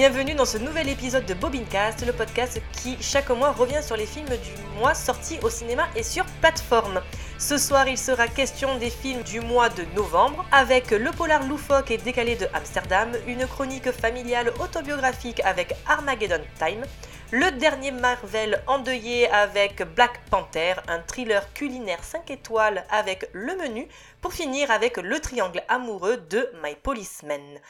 Bienvenue dans ce nouvel épisode de Bobincast, le podcast qui chaque mois revient sur les films du mois sortis au cinéma et sur plateforme. Ce soir, il sera question des films du mois de novembre avec le polar loufoque et décalé de Amsterdam, une chronique familiale autobiographique avec Armageddon Time, le dernier Marvel endeuillé avec Black Panther, un thriller culinaire 5 étoiles avec le menu, pour finir avec le triangle amoureux de My Policeman.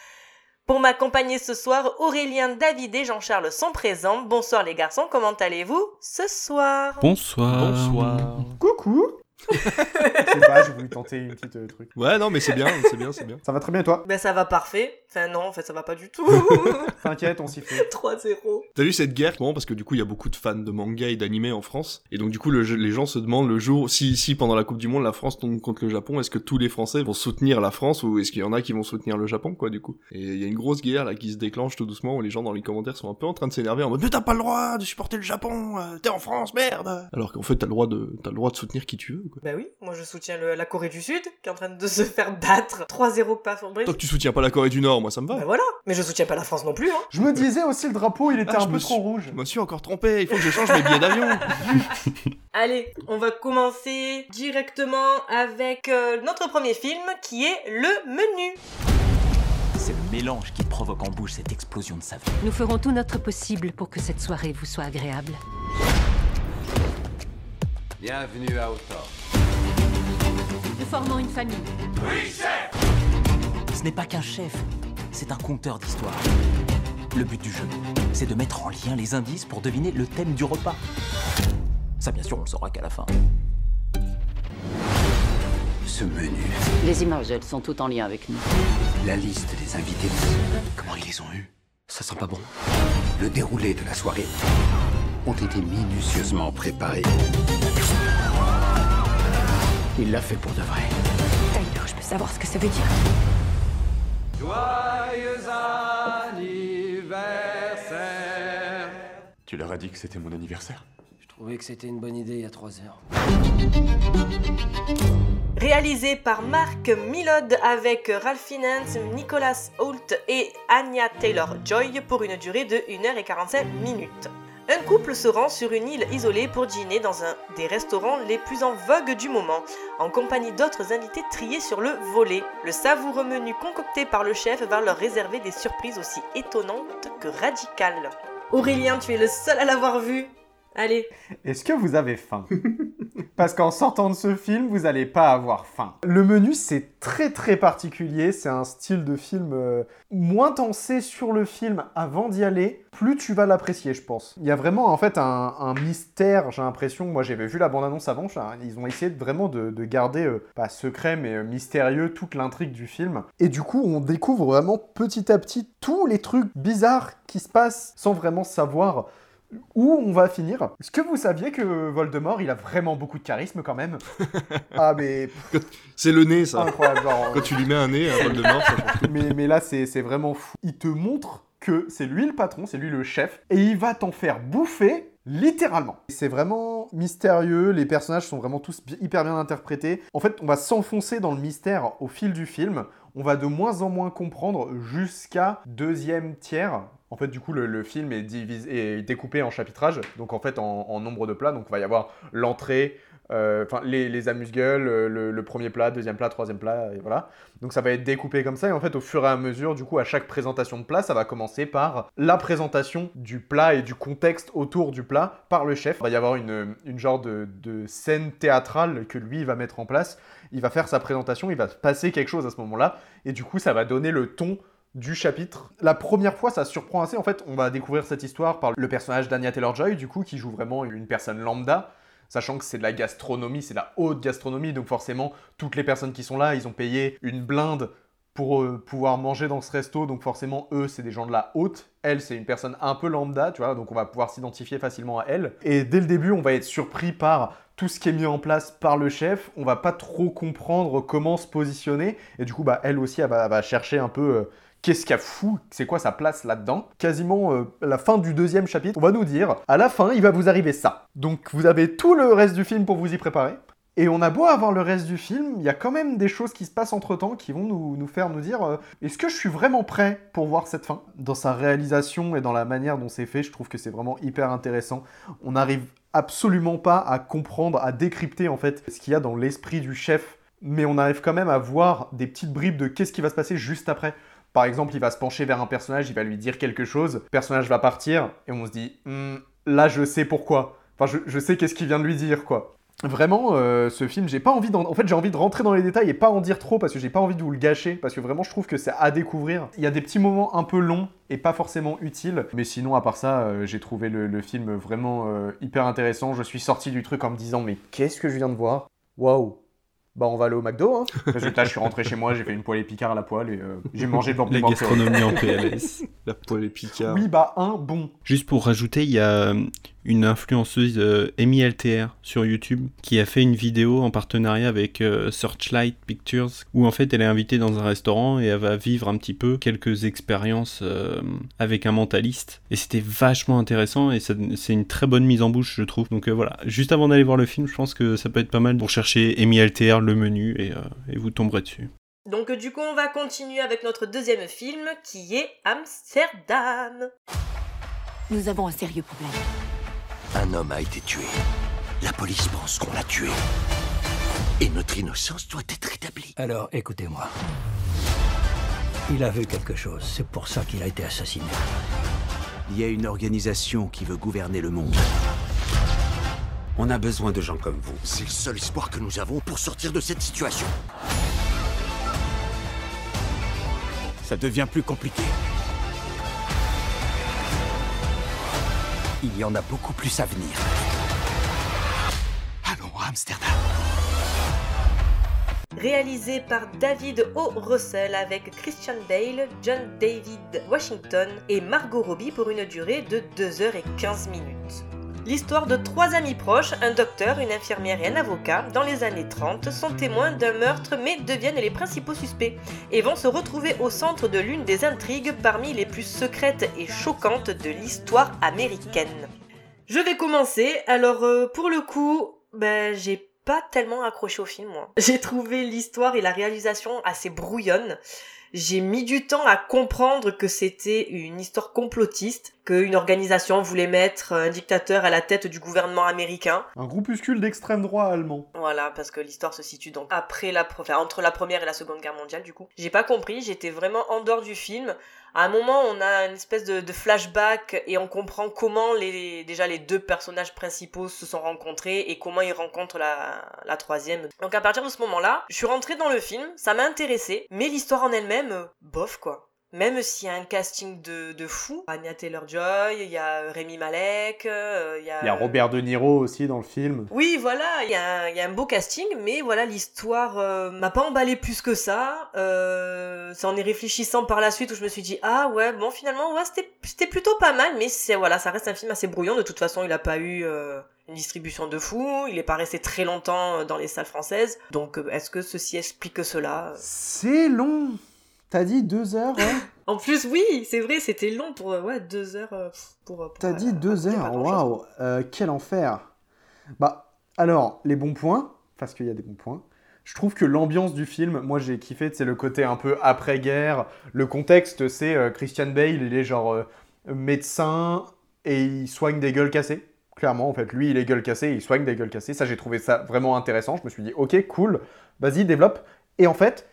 Pour m'accompagner ce soir, Aurélien, David et Jean-Charles sont présents. Bonsoir les garçons, comment allez-vous ce soir? Bonsoir. Bonsoir. Coucou Je sais pas, j'ai voulu tenter une petite euh, truc. Ouais, non, mais c'est bien, c'est bien, c'est bien. Ça va très bien toi? Ben ça va parfait. Enfin non, en fait ça va pas du tout. T'inquiète, on s'y fait. 3-0. T'as vu cette guerre Bon, parce que du coup, il y a beaucoup de fans de manga et d'anime en France. Et donc, du coup, le les gens se demandent le jour, si, si pendant la Coupe du Monde, la France tombe contre le Japon, est-ce que tous les Français vont soutenir la France ou est-ce qu'il y en a qui vont soutenir le Japon, quoi, du coup Et il y a une grosse guerre là qui se déclenche tout doucement où les gens dans les commentaires sont un peu en train de s'énerver en mode Mais t'as pas le droit de supporter le Japon, euh, t'es en France, merde Alors qu'en fait, t'as le droit de, t'as le droit de soutenir qui tu veux, quoi. Bah oui, moi je soutiens le- la Corée du Sud qui est en train de se faire battre. 3-0 pas Fabrice. Tant que tu soutiens pas la Corée du Nord, moi ça me va. Bah voilà, mais je soutiens pas la France non plus. Hein. Je me disais aussi le drapeau, il était Ah, je un peu suis- trop rouge. Je me suis encore trompé, il faut que je change mes billets d'avion. Allez, on va commencer directement avec euh, notre premier film qui est le menu. C'est le mélange qui provoque en bouche cette explosion de saveur. Nous ferons tout notre possible pour que cette soirée vous soit agréable. Bienvenue à Autor. Nous formons une famille. Ce n'est pas qu'un chef, c'est un conteur d'histoire. Le but du jeu, c'est de mettre en lien les indices pour deviner le thème du repas. Ça, bien sûr, on le saura qu'à la fin. Ce menu, Les images, elles sont toutes en lien avec nous. la liste des invités, Comment ils les ont eus? Ça sent pas bon. le déroulé de la soirée ont été minutieusement préparés. Il l'a fait pour de vrai. Tyler, je peux savoir ce que ça veut dire? Tu leur as dit que c'était mon anniversaire Je trouvais que c'était une bonne idée il y a trois heures. Réalisé par Mark Millod avec Ralph Fiennes, Nicholas Hoult et Anya Taylor-Joy pour une durée de 1h45 minutes. Un couple se rend sur une île isolée pour dîner dans un des restaurants les plus en vogue du moment, en compagnie d'autres invités triés sur le volet. Le savoureux menu concocté par le chef va leur réserver des surprises aussi étonnantes que radicales. Aurélien, tu es le seul à l'avoir vu. Allez, Est-ce que vous avez faim? Parce qu'en sortant de ce film, vous allez pas avoir faim. Le menu, c'est très très particulier. C'est un style de film. euh, moins t'en sais sur le film avant d'y aller, plus tu vas l'apprécier, je pense. Il y a vraiment en fait un, mystère, j'ai l'impression. Moi, j'avais vu la bande-annonce avant. Ils ont essayé vraiment de, de garder, euh, pas secret, mais euh, mystérieux, toute l'intrigue du film. Et du coup, on découvre vraiment petit à petit tous les trucs bizarres qui se passent sans vraiment savoir où on va finir. Est-ce que vous saviez que Voldemort, il a vraiment beaucoup de charisme quand même? Ah mais C'est le nez, ça. incroyable, genre, Quand tu lui mets un nez, un bol de mort, ça mais, mais là c'est vraiment fou. Il te montre que c'est lui le patron, c'est lui le chef, et il va t'en faire bouffer littéralement. C'est vraiment mystérieux, les personnages sont vraiment tous hyper bien interprétés. En fait, on va s'enfoncer dans le mystère au fil du film, on va de moins en moins comprendre jusqu'à deuxième tiers. En fait, du coup, le, film est, divisé, découpé en chapitrages, donc en fait en, nombre de plats. Donc, il va y avoir l'entrée, euh, enfin les, les amuse-gueules, euh, le, premier plat, deuxième plat, troisième plat, et voilà. Donc ça va être découpé comme ça, et en fait au fur et à mesure, du coup, à chaque présentation de plat, ça va commencer par la présentation du plat et du contexte autour du plat par le chef. Il va y avoir une, une genre de, scène théâtrale que lui va mettre en place. Il va faire sa présentation, il va se passer quelque chose à ce moment-là, et du coup ça va donner le ton du chapitre. La première fois, ça surprend assez. En fait, on va découvrir cette histoire par le personnage d'Anya Taylor-Joy, du coup, qui joue vraiment une personne lambda, sachant que c'est de la gastronomie, c'est de la haute gastronomie, donc forcément, toutes les personnes qui sont là, ils ont payé une blinde pour euh, pouvoir manger dans ce resto, donc forcément, eux, c'est des gens de la haute. Elle, c'est une personne un peu lambda, tu vois, donc on va pouvoir s'identifier facilement à elle. Et dès le début, on va être surpris par tout ce qui est mis en place par le chef. On va pas trop comprendre comment se positionner. Et du coup, bah, elle aussi, elle va, chercher un peu euh, qu'est-ce qu'il y a fou, c'est quoi sa place là-dedans. Quasiment euh, la fin du deuxième chapitre, on va nous dire, à la fin, il va vous arriver ça. Donc vous avez tout le reste du film pour vous y préparer. Et on a beau avoir le reste du film, il y a quand même des choses qui se passent entre temps qui vont nous, nous faire nous dire euh, est-ce que je suis vraiment prêt pour voir cette fin? Dans sa réalisation et dans la manière dont c'est fait, je trouve que c'est vraiment hyper intéressant. On n'arrive absolument pas à comprendre, à décrypter en fait ce qu'il y a dans l'esprit du chef, mais on arrive quand même à voir des petites bribes de qu'est-ce qui va se passer juste après. Par exemple, il va se pencher vers un personnage, il va lui dire quelque chose, le personnage va partir, et on se dit, Hmm, là je sais pourquoi. Enfin, je, je sais qu'est-ce qu'il vient de lui dire, quoi. Vraiment, euh, ce film, j'ai pas envie d'en... En fait, j'ai envie de rentrer dans les détails et pas en dire trop parce que j'ai pas envie de vous le gâcher, parce que vraiment, je trouve que c'est à découvrir. Il y a des petits moments un peu longs et pas forcément utiles, mais sinon, à part ça, euh, j'ai trouvé le, film vraiment euh, hyper intéressant. Je suis sorti du truc en me disant, mais qu'est-ce que je viens de voir? Waouh bah on va aller au McDo, hein. Résultat, je suis rentré chez moi, j'ai fait une poêlée Picard à la poêle et euh, j'ai mangé devant La gastronomie en PLS. La poêle et Picard. Oui, bah un bon. Juste pour rajouter, il y a euh, une influenceuse, euh, Amy LTR, sur YouTube, qui a fait une vidéo en partenariat avec euh, Searchlight Pictures, où en fait elle est invitée dans un restaurant et elle va vivre un petit peu quelques expériences euh, avec un mentaliste. Et c'était vachement intéressant et c'est une très bonne mise en bouche, je trouve. Donc euh, voilà, juste avant d'aller voir le film, je pense que ça peut être pas mal pour chercher Amy LTR, le menu, et, euh, et vous tomberez dessus. Donc du coup, on va continuer avec notre deuxième film qui est Amsterdam. Nous avons un sérieux problème. Un homme a été tué. La police pense qu'on l'a tué. Et notre innocence doit être établie. Alors, écoutez-moi. Il a vu quelque chose, c'est pour ça qu'il a été assassiné. Il y a une organisation qui veut gouverner le monde. On a besoin de gens comme vous. C'est le seul espoir que nous avons pour sortir de cette situation. Ça devient plus compliqué. Il y en a beaucoup plus à venir. Allons à Amsterdam. Réalisé par David O. Russell avec Christian Bale, John David Washington et Margot Robbie pour une durée de 2h15 minutes. L'histoire de trois amis proches, un docteur, une infirmière et un avocat, dans les années 30, sont témoins d'un meurtre mais deviennent les principaux suspects et vont se retrouver au centre de l'une des intrigues parmi les plus secrètes et choquantes de l'histoire américaine. Je vais commencer, alors euh, pour le coup, ben j'ai pas tellement accroché au film moi. J'ai trouvé l'histoire et la réalisation assez brouillonne. J'ai mis du temps à comprendre que c'était une histoire complotiste, qu'une organisation voulait mettre un dictateur à la tête du gouvernement américain. Un groupuscule d'extrême droit allemand. Voilà, parce que l'histoire se situe donc après la, enfin, entre la première et la seconde guerre mondiale du coup. J'ai pas compris, j'étais vraiment en dehors du film. À un moment, on a une espèce de, de flashback et on comprend comment les, déjà les deux personnages principaux se sont rencontrés et comment ils rencontrent la, la troisième. Donc à partir de ce moment-là, je suis rentrée dans le film, ça m'a intéressé, mais l'histoire en elle-même, euh, bof quoi. Même s'il y a un casting de, de fou, Anya Taylor-Joy, il y a Rémi Malek, euh, il y a... Il y a Robert De Niro aussi dans le film. Oui, voilà, il y, a un- il y a un beau casting, mais voilà, l'histoire euh, m'a pas emballé plus que ça. Euh, c'est en y réfléchissant par la suite où je me suis dit, ah ouais, bon, finalement, ouais, c'était c'était plutôt pas mal, mais c'est voilà, ça reste un film assez brouillon. De toute façon, il a pas eu euh, une distribution de fou, il est pas resté très longtemps dans les salles françaises. Donc, est-ce que ceci explique cela? C'est long T'as dit deux heures, ouais En plus, oui, c'est vrai, c'était long pour euh, ouais deux heures euh, pour. pour T'as euh, dit deux heures, waouh euh, Quel enfer Bah, alors, les bons points, parce qu'il y a des bons points. Je trouve que l'ambiance du film, moi j'ai kiffé, c'est le côté un peu après-guerre. Le contexte, c'est euh, Christian Bale, il est genre euh, médecin et il soigne des gueules cassées. Clairement, en fait, lui, il est gueule cassée, il soigne des gueules cassées. Ça, j'ai trouvé ça vraiment intéressant. Je me suis dit, ok, cool, vas-y, développe. Et en fait,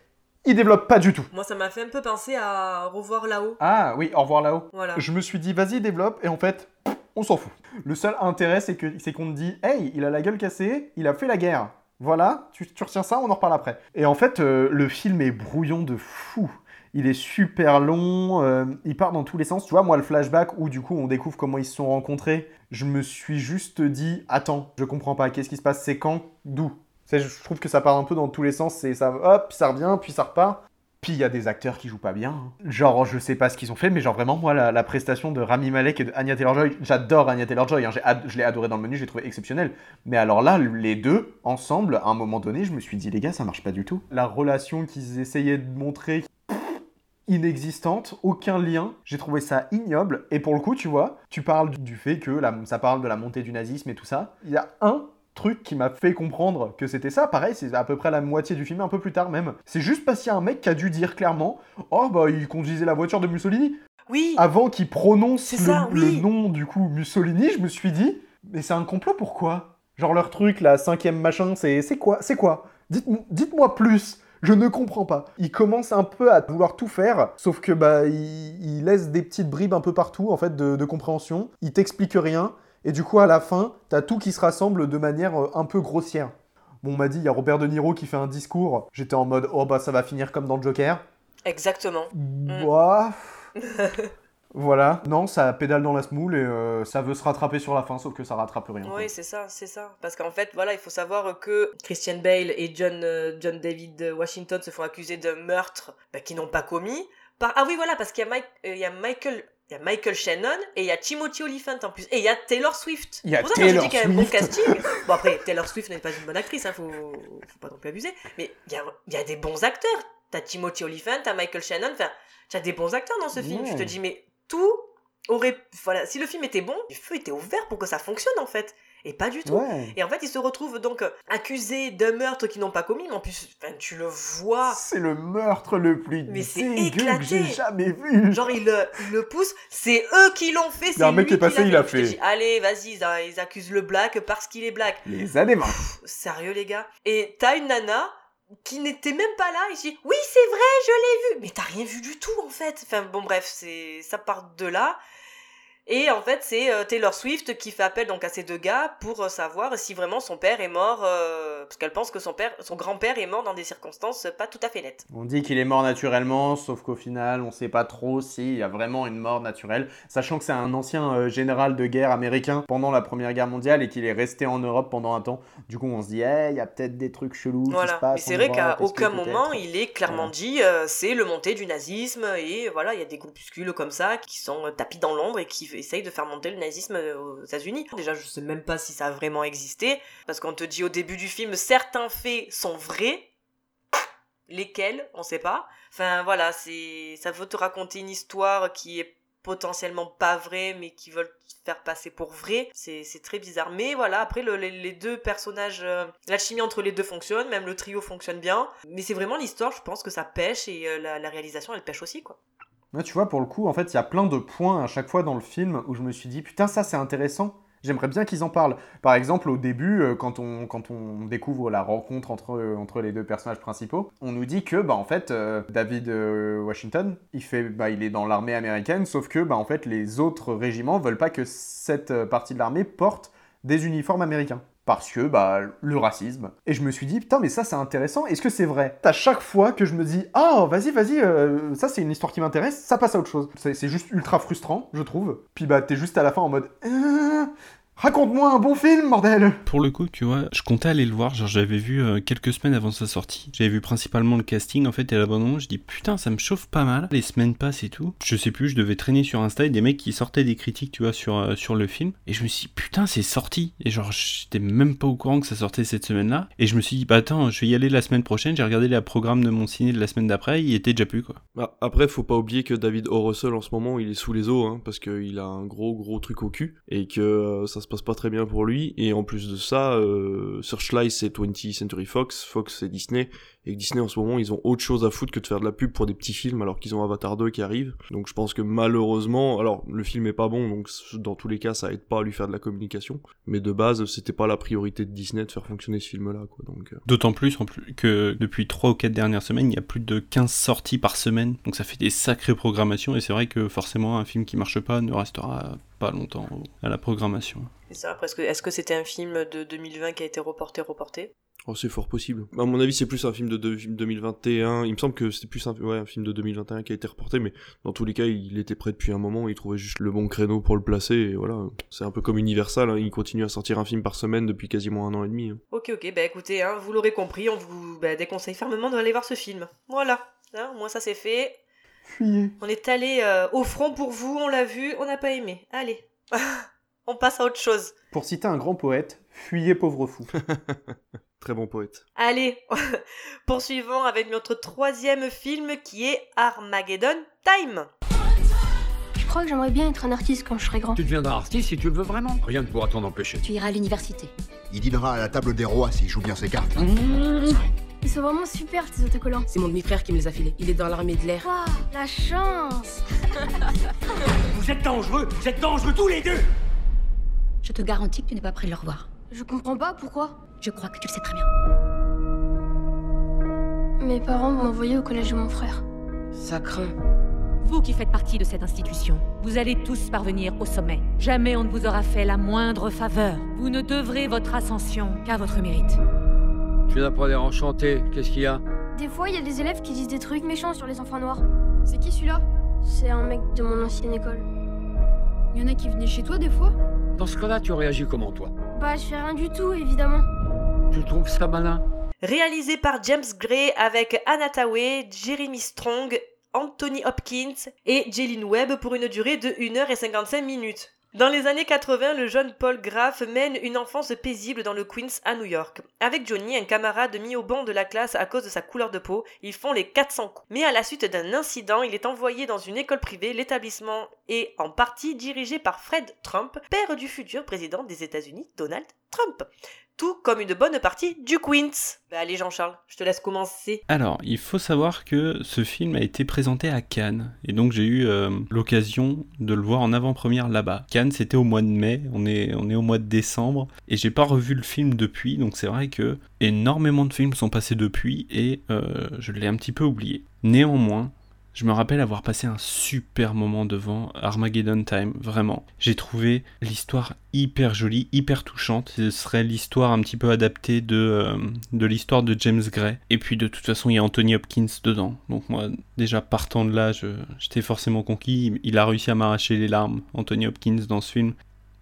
il développe pas du tout. Moi, ça m'a fait un peu penser à revoir là-haut. Ah oui, au revoir là-haut. Voilà. Je me suis dit, vas-y, développe, et en fait, on s'en fout. Le seul intérêt, c'est que c'est qu'on te dit, hey, il a la gueule cassée, il a fait la guerre. Voilà, tu, tu retiens ça, on en reparle après. Et en fait, euh, le film est brouillon de fou. Il est super long, euh, il part dans tous les sens. Tu vois, moi, le flashback où du coup on découvre comment ils se sont rencontrés, je me suis juste dit, attends, je comprends pas, qu'est-ce qui se passe, c'est quand, d'où? Je trouve que ça part un peu dans tous les sens, c'est ça, hop, ça revient, puis ça repart. Puis il y a des acteurs qui jouent pas bien. hein. Genre, je sais pas ce qu'ils ont fait, mais genre vraiment, moi, la, prestation de Rami Malek et de Anya Taylor-Joy, j'adore Anya Taylor-Joy, hein, je l'ai adoré dans le menu, j'ai trouvé exceptionnel. Mais alors là, les deux, ensemble, à un moment donné, je me suis dit, les gars, ça marche pas du tout. La relation qu'ils essayaient de montrer, inexistante, aucun lien, j'ai trouvé ça ignoble. Et pour le coup, tu vois, tu parles du- fait que ça parle de la montée du nazisme et tout ça. Il y a un truc qui m'a fait comprendre que c'était ça. Pareil, c'est à peu près la moitié du film, un peu plus tard même. C'est juste parce qu'il y a un mec qui a dû dire clairement Oh, bah, il conduisait la voiture de Mussolini. Oui. Avant qu'il prononce le, ça, le oui. nom, du coup, Mussolini, je me suis dit Mais c'est un complot, pourquoi? Genre leur truc, la cinquième machin, c'est c'est quoi C'est quoi? Dites-moi dites-moi plus je ne comprends pas. Il commence un peu à vouloir tout faire, sauf que bah il, il laisse des petites bribes un peu partout en fait de, de compréhension. Il t'explique rien et du coup à la fin t'as tout qui se rassemble de manière euh, un peu grossière. Bon on m'a dit il y a Robert De Niro qui fait un discours. J'étais en mode oh bah ça va finir comme dans le Joker. Exactement. Bah, voilà. Non ça pédale dans la smoule et euh, ça veut se rattraper sur la fin sauf que ça rattrape rien. Oui, c'est ça, c'est ça. Parce qu'en fait, voilà, il faut savoir que Christian Bale et John, euh, John David Washington se font accuser de meurtres bah, qu'ils n'ont pas commis. Par... Ah oui, voilà, parce qu'il y, a Mike- euh, il y a Michael... Il y a Michael Shannon et il y a Timothy Olyphant en plus. Et il y a Taylor Swift. Il y a C'est pour ça je Taylor dis qu'il y a un bon Swift. casting. Bon, après, Taylor Swift n'est pas une bonne actrice, hein, faut... faut pas non plus abuser. Mais il y a, il y a des bons acteurs. T'as Timothy Olyphant, t'as Michael Shannon. Enfin, t'as des bons acteurs dans ce film. Je te dis, mais tout aurait. Voilà, si le film était bon, le feu était ouvert pour que ça fonctionne en fait. Et pas du tout. Ouais. Et en fait, ils se retrouvent donc euh, accusés d'un meurtre qu'ils n'ont pas commis, mais en plus, enfin, tu le vois. C'est le meurtre le plus Mais c'est dégueu que éclaté. j'ai jamais vu. Genre, ils le, ils le poussent, c'est eux qui l'ont fait. Il y a un c'est mec qui est passé, il a fait. dis, Allez, vas-y, ils, accusent le black parce qu'il est black. Les années 20. Sérieux, les gars. Et t'as une nana qui n'était même pas là je dis oui c'est vrai je l'ai vu mais t'as rien vu du tout en fait enfin bon bref c'est ça part de là et en fait c'est euh, Taylor Swift qui fait appel donc à ces deux gars pour euh, savoir si vraiment son père est mort euh, parce qu'elle pense que son père son grand-père est mort dans des circonstances pas tout à fait nettes On dit qu'il est mort naturellement, sauf qu'au final, on sait pas trop s'il y a vraiment une mort naturelle, sachant que c'est un ancien euh, général de guerre américain pendant la Première Guerre mondiale et qu'il est resté en Europe pendant un temps. Du coup, on se dit, eh, il y a peut-être des trucs chelous qui se Voilà. passent. Mais c'est vrai qu'à aucun moment il est clairement dit euh, c'est le montée du nazisme et voilà il y a des groupuscules comme ça qui sont tapis dans l'ombre et qui essayent de faire monter le nazisme euh, aux États-Unis. Déjà je sais même pas si ça a vraiment existé parce qu'on te dit au début du film certains faits sont vrais. Lesquels? On sait pas. Enfin voilà c'est ça veut te raconter une histoire qui est potentiellement pas vraie mais qui veulent faire passer pour vrai c'est très bizarre mais voilà après le- les, les deux personnages euh, la chimie entre les deux fonctionne même le trio fonctionne bien mais c'est vraiment l'histoire je pense que ça pêche et euh, la, la réalisation elle pêche aussi quoi Tu vois, pour le coup, en fait, il y a plein de points à chaque fois dans le film où je me suis dit, putain, ça c'est intéressant. J'aimerais bien qu'ils en parlent. Par exemple, au début, euh, quand on, découvre la rencontre entre, euh, entre les deux personnages principaux, on nous dit que, bah, en fait, euh, David Washington, bah, il est dans l'armée américaine, sauf que, bah, en fait, les autres régiments veulent pas que cette partie de l'armée porte des uniformes américains. Parce que, bah, le racisme. Et je me suis dit, putain, mais ça, c'est intéressant. Est-ce que c'est vrai? À chaque fois que je me dis, ah, vas-y, vas-y, euh, ça, c'est une histoire qui m'intéresse, ça passe à autre chose. C'est juste ultra frustrant, je trouve. Puis, bah, t'es juste à la fin en mode, Euh, raconte-moi un bon film, bordel Pour le coup, tu vois, je comptais aller le voir, genre j'avais vu euh, quelques semaines avant sa sortie. J'avais vu principalement le casting en fait et l'abandon. Je dis putain, ça me chauffe pas mal. Les semaines passent et tout. Je sais plus, je devais traîner sur Insta et des mecs qui sortaient des critiques, tu vois, sur, euh, sur le film. Et je me suis dit putain, c'est sorti. Et genre, j'étais même pas au courant que ça sortait cette semaine-là. Et je me suis dit, bah attends, je vais y aller la semaine prochaine. J'ai regardé le programme de mon ciné de la semaine d'après, il était déjà plus quoi. Bah, après, faut pas oublier que David O. Russell en ce moment, il est sous les eaux, hein, parce qu'il a un gros gros truc au cul et que euh, ça se passe pas très bien pour lui. Et en plus de ça, euh, Searchlight c'est 20th Century Fox, Fox c'est Disney, et Disney en ce moment, ils ont autre chose à foutre que de faire de la pub pour des petits films alors qu'ils ont Avatar 2 qui arrive. Donc je pense que malheureusement, alors le film est pas bon, donc dans tous les cas, ça aide pas à lui faire de la communication. Mais de base, c'était pas la priorité de Disney de faire fonctionner ce film-là, quoi. Donc euh, D'autant plus, plus que depuis 3 ou 4 dernières semaines, il y a plus de 15 sorties par semaine. Donc ça fait des sacrées programmations. Et c'est vrai que forcément, un film qui marche pas ne restera pas longtemps à la programmation. C'est ça est-ce que c'était un film de 2020 qui a été reporté reporté? Oh, c'est fort possible. À mon avis, c'est plus un film de de- 2021. Il me semble que c'était plus un, ouais, un film de 2021 qui a été reporté, mais dans tous les cas, il était prêt depuis un moment. Il trouvait juste le bon créneau pour le placer. Et voilà, c'est un peu comme Universal. hein, Il continue à sortir un film par semaine depuis quasiment un an et demi. hein. ok ok bah écoutez hein, vous l'aurez compris on vous bah, déconseille fermement d'aller voir ce film voilà hein, au moins ça c'est fait Fuyez. on est allé euh, au front pour vous on l'a vu on n'a pas aimé allez on passe à autre chose Pour citer un grand poète, fuyez pauvre fou. Très bon poète. Allez, poursuivons avec notre troisième film qui est Armageddon Time. crois que j'aimerais bien être un artiste quand je serai grand. Tu deviendras artiste si tu le veux vraiment. Rien ne pourra t'en empêcher. Tu iras à l'université. Il dînera à la table des rois s'il joue bien ses cartes. Ils sont vraiment super tes autocollants. C'est mon demi-frère qui me les a filés. Il est dans l'armée de l'air. Waouh, la chance Vous êtes dangereux Vous êtes dangereux tous les deux Je te garantis que tu n'es pas prêt de le revoir. Je comprends pas pourquoi? Je crois que tu le sais très bien. Mes parents m'ont envoyé au collège de mon frère. Ça craint. Vous qui faites partie de cette institution, vous allez tous parvenir au sommet. Jamais on ne vous aura fait la moindre faveur. Vous ne devrez votre ascension qu'à votre mérite. Je viens d'apprendre à enchanter. Qu'est-ce qu'il y a? Des fois, il y a des élèves qui disent des trucs méchants sur les enfants noirs. C'est qui celui-là? C'est un mec de mon ancienne école. Il y en a qui venaient chez toi des fois? Dans ce cas-là, tu réagis comment, toi? Bah, je fais rien du tout, évidemment. Tu trouves ça malin? Réalisé par James Gray avec Anna Tawai, Jeremy Strong, Anthony Hopkins et Jeline Webb pour une durée de 1h55 minutes. Dans les années 80, le jeune Paul Graff mène une enfance paisible dans le Queens à New York. Avec Johnny, un camarade mis au banc de la classe à cause de sa couleur de peau, ils font les 400 coups. Mais à la suite d'un incident, il est envoyé dans une école privée. L'établissement est en partie dirigé par Fred Trump, père du futur président des États-Unis, Donald Trump. Tout comme une bonne partie du Queens. Bah allez Jean-Charles, je te laisse commencer. Alors, il faut savoir que ce film a été présenté à Cannes, et donc j'ai eu euh, l'occasion de le voir en avant-première là-bas. Cannes, c'était au mois de mai, on est, on est au mois de décembre, et j'ai pas revu le film depuis, donc c'est vrai que énormément de films sont passés depuis, et euh, je l'ai un petit peu oublié. Néanmoins, je me rappelle avoir passé un super moment devant Armageddon Time, vraiment. J'ai trouvé l'histoire hyper jolie, hyper touchante. Ce serait l'histoire un petit peu adaptée de, euh, de l'histoire de James Gray. Et puis de toute façon, il y a Anthony Hopkins dedans. Donc moi, déjà partant de là, j'étais forcément conquis. Il a réussi à m'arracher les larmes, Anthony Hopkins, dans ce film.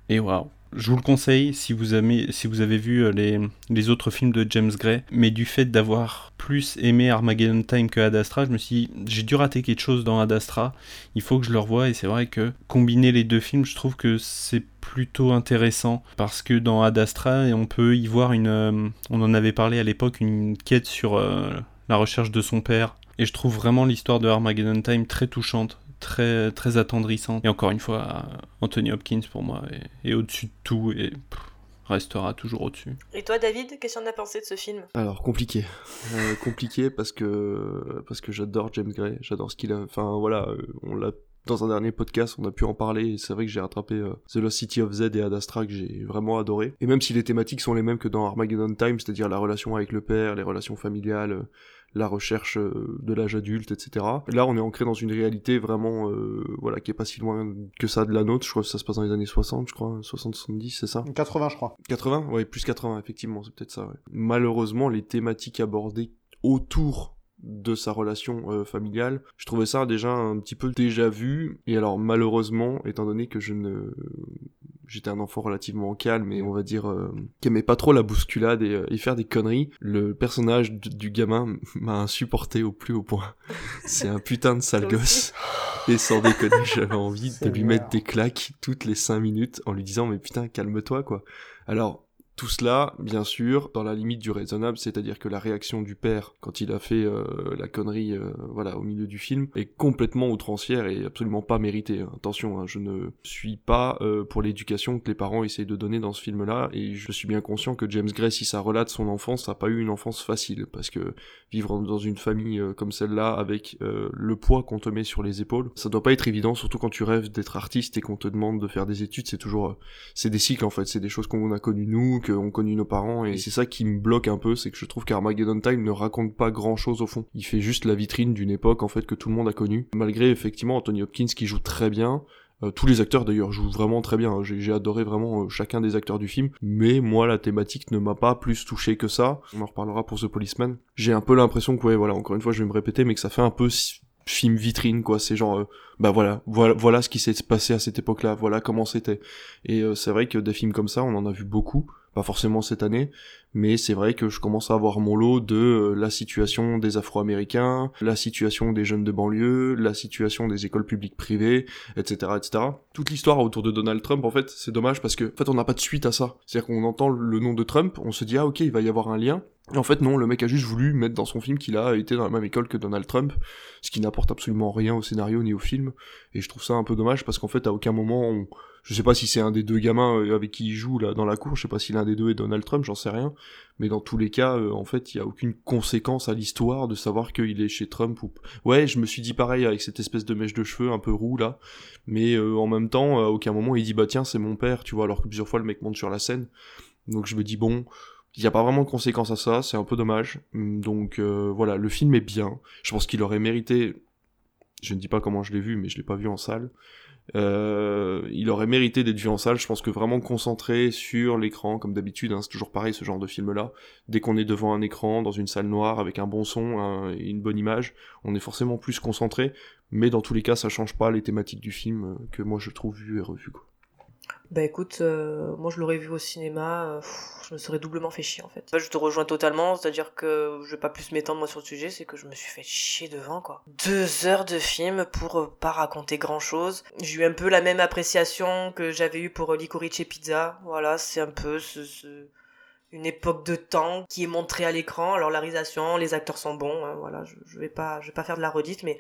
Et waouh. Je vous le conseille si vous avez, vu euh, les, autres films de James Gray, mais du fait d'avoir plus aimé Armageddon Time que Ad Astra, je me suis dit, j'ai dû rater quelque chose dans Ad Astra, il faut que je le revoie, et c'est vrai que combiner les deux films, je trouve que c'est plutôt intéressant, parce que dans Ad Astra, on peut y voir une, euh, on en avait parlé à l'époque, une quête sur euh, la recherche de son père, et je trouve vraiment l'histoire de Armageddon Time très touchante, très, très attendrissante. Et encore une fois, Anthony Hopkins pour moi est, est au-dessus de tout et pff, restera toujours au-dessus. Et toi David, qu'est-ce en as pensé de ce film? Alors compliqué, Euh, compliqué parce que parce que j'adore James Gray, j'adore ce qu'il a. Enfin voilà, euh, on l'a dans un dernier podcast, on a pu en parler. et C'est vrai que j'ai rattrapé euh, The Lost City of Z et Ad Astra que j'ai vraiment adoré. Et même si les thématiques sont les mêmes que dans Armageddon Time, c'est-à-dire la relation avec le père, les relations familiales, euh, la recherche euh, de l'âge adulte, etc. Là, on est ancré dans une réalité vraiment, euh, voilà, qui est pas si loin que ça de la nôtre. Je crois que ça se passe dans les années 60, je crois, 60-70, c'est ça? 80, je crois. 80 Ouais, plus 80, effectivement, c'est peut-être ça, ouais. Malheureusement, les thématiques abordées autour de sa relation euh, familiale, je trouvais ça déjà un petit peu déjà vu, et alors malheureusement, étant donné que je ne... J'étais un enfant relativement calme et on va dire euh, qui aimait pas trop la bousculade et, euh, et faire des conneries. Le personnage du, gamin m'a insupporté au plus haut point. C'est un putain de sale gosse. Et sans déconner, j'avais envie de lui mettre des claques toutes les 5 minutes en lui disant mais putain calme-toi quoi. Alors tout cela, bien sûr, dans la limite du raisonnable, c'est-à-dire que la réaction du père quand il a fait euh, la connerie, euh, voilà, au milieu du film, est complètement outrancière et absolument pas méritée. Attention, hein, je ne suis pas euh, pour l'éducation que les parents essayent de donner dans ce film-là, et je suis bien conscient que James Gray, si ça relate son enfance, n'a pas eu une enfance facile, parce que vivre dans une famille euh, comme celle-là, avec le poids qu'on te met sur les épaules, ça doit pas être évident, surtout quand tu rêves d'être artiste et qu'on te demande de faire des études, c'est toujours, c'est des cycles en fait, c'est des choses qu'on a connues nous, qu'ont connu nos parents, et c'est ça qui me bloque un peu, c'est que je trouve qu'Armageddon Time ne raconte pas grand chose au fond. Il fait juste la vitrine d'une époque en fait que tout le monde a connue, malgré effectivement Anthony Hopkins qui joue très bien, euh, tous les acteurs d'ailleurs jouent vraiment très bien, hein. j'ai adoré vraiment euh, chacun des acteurs du film, mais moi la thématique ne m'a pas plus touché que ça, on en reparlera pour The Policeman. J'ai un peu l'impression que ouais voilà, encore une fois je vais me répéter, mais que ça fait un peu film vitrine quoi, c'est genre euh, bah voilà, voilà voilà ce qui s'est passé à cette époque-là, voilà comment c'était. Et c'est vrai que des films comme ça, on en a vu beaucoup, pas forcément cette année, mais c'est vrai que je commence à avoir mon lot de euh, la situation des Afro-Américains, la situation des jeunes de banlieue, la situation des écoles publiques privées, etc., etc. Toute l'histoire autour de Donald Trump, en fait, c'est dommage parce que, en fait, on n'a pas de suite à ça. C'est-à-dire qu'on entend le nom de Trump, on se dit ah ok, il va y avoir un lien. En fait, non, le mec a juste voulu mettre dans son film qu'il a été dans la même école que Donald Trump, ce qui n'apporte absolument rien au scénario ni au film. Et je trouve ça un peu dommage parce qu'en fait, à aucun moment, on... je sais pas si c'est un des deux gamins euh, avec qui il joue là dans la cour, je sais pas si l'un des deux est Donald Trump, j'en sais rien. Mais dans tous les cas, euh, en fait, il y a aucune conséquence à l'histoire de savoir qu'il est chez Trump ou. Ouais, je me suis dit pareil avec cette espèce de mèche de cheveux un peu roux là, mais euh, en même temps, à aucun moment il dit bah tiens c'est mon père, tu vois, alors que plusieurs fois le mec monte sur la scène. Donc je me dis bon il n'y a pas vraiment de conséquences à ça, c'est un peu dommage. Donc euh, voilà, le film est bien. Je pense qu'il aurait mérité. Je ne dis pas comment je l'ai vu, mais je l'ai pas vu en salle. Euh, il aurait mérité d'être vu en salle. Je pense que vraiment concentré sur l'écran, comme d'habitude, hein, c'est toujours pareil ce genre de film-là. Dès qu'on est devant un écran, dans une salle noire, avec un bon son et une bonne image, on est forcément plus concentré. Mais dans tous les cas, ça change pas les thématiques du film euh, que moi je trouve vu et revu. Quoi. Bah écoute, euh, moi je l'aurais vu au cinéma, euh, je me serais doublement fait chier en fait. Je te rejoins totalement, c'est-à-dire que je vais pas plus m'étendre moi sur le sujet, c'est que je me suis fait chier devant quoi. Deux heures de film pour euh, pas raconter grand chose. J'ai eu un peu la même appréciation que j'avais eu pour Licorice Pizza, voilà, c'est un peu ce, une époque de temps qui est montrée à l'écran. Alors la réalisation, les acteurs sont bons, hein, voilà, je, je vais pas, je vais pas faire de la redite, mais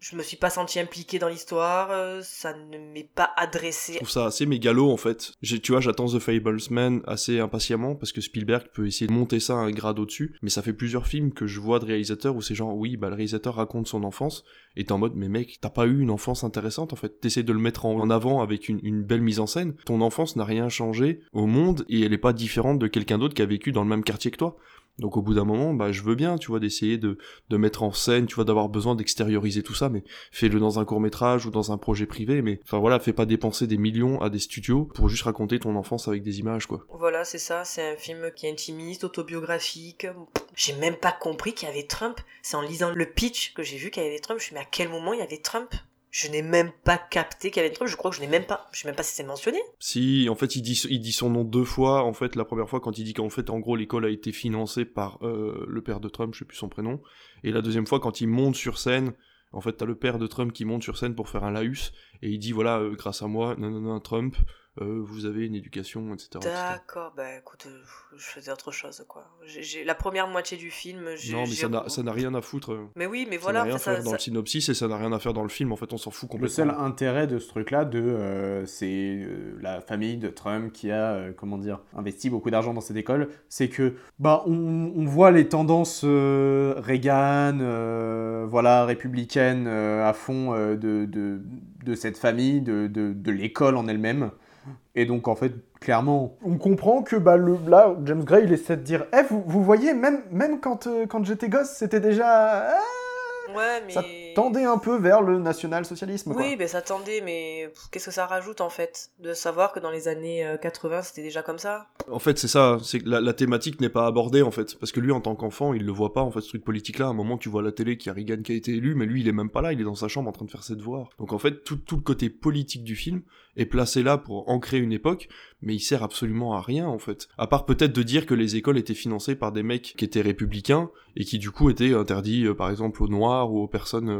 je me suis pas senti impliqué dans l'histoire, euh, ça ne m'est pas adressé. Je trouve ça assez mégalo en fait. Tu vois, j'attends The Fablesman assez impatiemment parce que Spielberg peut essayer de monter ça un grade au-dessus, mais ça fait plusieurs films que je vois de réalisateurs où c'est genre oui, bah le réalisateur raconte son enfance et t'es en mode mais mec, t'as pas eu une enfance intéressante en fait. T'essaies de le mettre en avant avec une, une belle mise en scène. Ton enfance n'a rien changé au monde et elle est pas différente de quelqu'un d'autre qui a vécu dans le même quartier que toi. Donc au bout d'un moment, bah je veux bien, tu vois, d'essayer de, de mettre en scène, tu vois, d'avoir besoin d'extérioriser tout ça, mais fais-le dans un court métrage ou dans un projet privé, mais enfin voilà, fais pas dépenser des millions à des studios pour juste raconter ton enfance avec des images, quoi. Voilà, c'est ça, c'est un film qui est intimiste, autobiographique. J'ai même pas compris qu'il y avait Trump. C'est en lisant le pitch que j'ai vu qu'il y avait Trump. Je me suis mais à quel moment il y avait Trump? Je n'ai même pas capté qu'il y avait. Je crois que je n'ai même pas, je sais même pas si c'est mentionné. Si, en fait, il dit, il dit son nom deux fois. En fait, la première fois quand il dit qu'en fait, en gros, l'école a été financée par euh, le père de Trump, je sais plus son prénom. Et la deuxième fois quand il monte sur scène, en fait, t'as le père de Trump qui monte sur scène pour faire un laus et il dit voilà, euh, grâce à moi, non non non, Trump, euh, vous avez une éducation, etc. D'accord, bah écoute, euh, je faisais autre chose, quoi. J'ai la première moitié du film. Non, mais ça n'a rien à foutre. Mais oui, mais voilà. Ça n'a rien à faire dans le synopsis et ça n'a rien à faire dans le film, en fait, on s'en fout complètement. Le seul intérêt de ce truc-là, de c'est la famille de Trump qui a, comment dire, investi beaucoup d'argent dans cette école, c'est que, bah, on, on, voit les tendances Reagan, voilà, républicaines à fond de, de, de, cette famille, de, de, de l'école en elle-même. Et donc, en fait, clairement, on comprend que bah, le, là, James Gray, il essaie de dire Eh, vous, vous voyez, même, même quand, euh, quand j'étais gosse, c'était déjà. Ah, ouais, mais. Ça tendait un peu vers le national-socialisme. Oui, mais ça tendait, mais qu'est-ce que ça rajoute en fait De savoir que dans les années 80, euh, c'était déjà comme ça? En fait, c'est ça, c'est que la, la, thématique n'est pas abordée en fait. Parce que lui, en tant qu'enfant, il le voit pas en fait, ce truc politique-là. À un moment, tu vois la télé qui a Reagan qui a été élu, mais lui, il est même pas là, il est dans sa chambre en train de faire ses devoirs. Donc en fait, tout, tout le côté politique du film est placé là pour ancrer une époque, mais il sert absolument à rien en fait. À part peut-être de dire que les écoles étaient financées par des mecs qui étaient républicains et qui du coup étaient interdits euh, par exemple aux noirs ou aux personnes euh,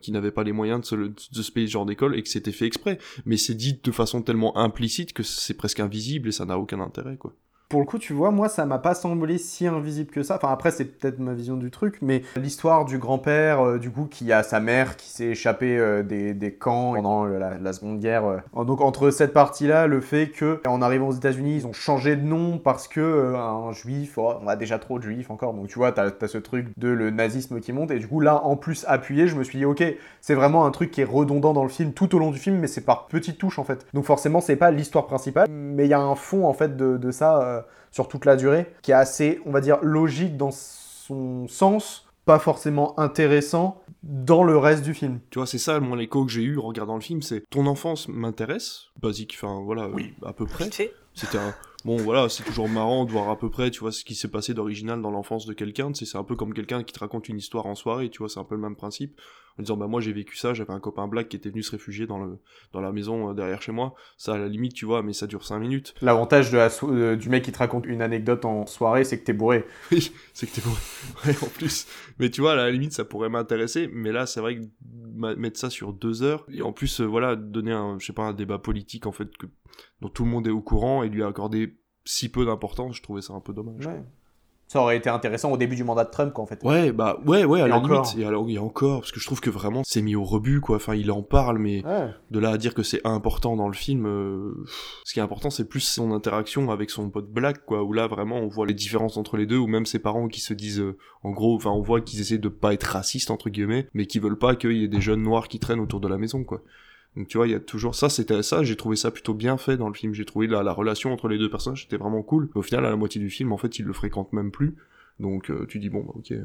qui n'avaient pas les moyens de se, de se payer ce genre d'école et que c'était fait exprès. Mais c'est dit de façon tellement implicite que c'est presque invisible et ça n'a aucun intérêt quoi. Pour le coup, tu vois, moi, ça m'a pas semblé si invisible que ça. Enfin, après, c'est peut-être ma vision du truc, mais l'histoire du grand-père, euh, du coup, qui a sa mère qui s'est échappée euh, des, des, camps pendant la, Seconde Guerre. Euh. Donc, entre cette partie-là, le fait que, en arrivant aux États-Unis, ils ont changé de nom parce que un juif, oh, on a déjà trop de juifs encore. Donc, tu vois, t'as as ce truc de le nazisme qui monte. Et du coup, là, en plus, appuyé, je me suis dit, ok, c'est vraiment un truc qui est redondant dans le film tout au long du film, mais c'est par petites touches, en fait. Donc, forcément, c'est pas l'histoire principale, mais il y a un fond, en fait, de, de ça sur toute la durée, qui est assez, on va dire, logique dans son sens, pas forcément intéressant dans le reste du film. Tu vois, c'est ça, moi, l'écho que j'ai eu en regardant le film, c'est ton enfance m'intéresse, basique, enfin voilà, oui. à peu près. C'était un. Bon, voilà, c'est toujours marrant de voir à peu près, tu vois, ce qui s'est passé d'original dans l'enfance de quelqu'un. C'est un peu comme quelqu'un qui te raconte une histoire en soirée, tu vois, c'est un peu le même principe. En disant bah moi j'ai vécu ça, j'avais un copain black qui était venu se réfugier dans le dans la maison euh, derrière chez moi. Ça à la limite tu vois, mais ça dure 5 minutes. L'avantage de la so- euh, du mec qui te raconte une anecdote en soirée, c'est que t'es bourré. Oui, c'est que t'es bourré. Ouais, en plus. Mais tu vois, à la limite, ça pourrait m'intéresser. Mais là, c'est vrai que mettre ça sur deux heures, et en plus, euh, voilà, donner un, je sais pas, un débat politique, en fait, que, dont tout le monde est au courant, et lui accorder si peu d'importance, je trouvais ça un peu dommage. Ouais. Ça aurait été intéressant au début du mandat de Trump, quoi, en fait. Ouais, bah, ouais, ouais, à Et la encore. limite. Et alors, il y a encore, parce que je trouve que vraiment, c'est mis au rebut, quoi. Enfin, il en parle, mais Ouais. de là à dire que c'est important dans le film, euh, ce qui est important, c'est plus son interaction avec son pote Black, quoi, où là, vraiment, on voit les différences entre les deux, ou même ses parents qui se disent, euh, en gros, enfin, on voit qu'ils essaient de pas être racistes, entre guillemets, mais qui veulent pas qu'il y ait des jeunes noirs qui traînent autour de la maison, quoi. Donc tu vois, il y a toujours ça, c'était ça, j'ai trouvé ça plutôt bien fait dans le film. J'ai trouvé la, la relation entre les deux personnages, c'était vraiment cool. Au final, à la moitié du film, en fait, ils le fréquentent même plus. Donc euh, tu dis bon, bah, ok, euh,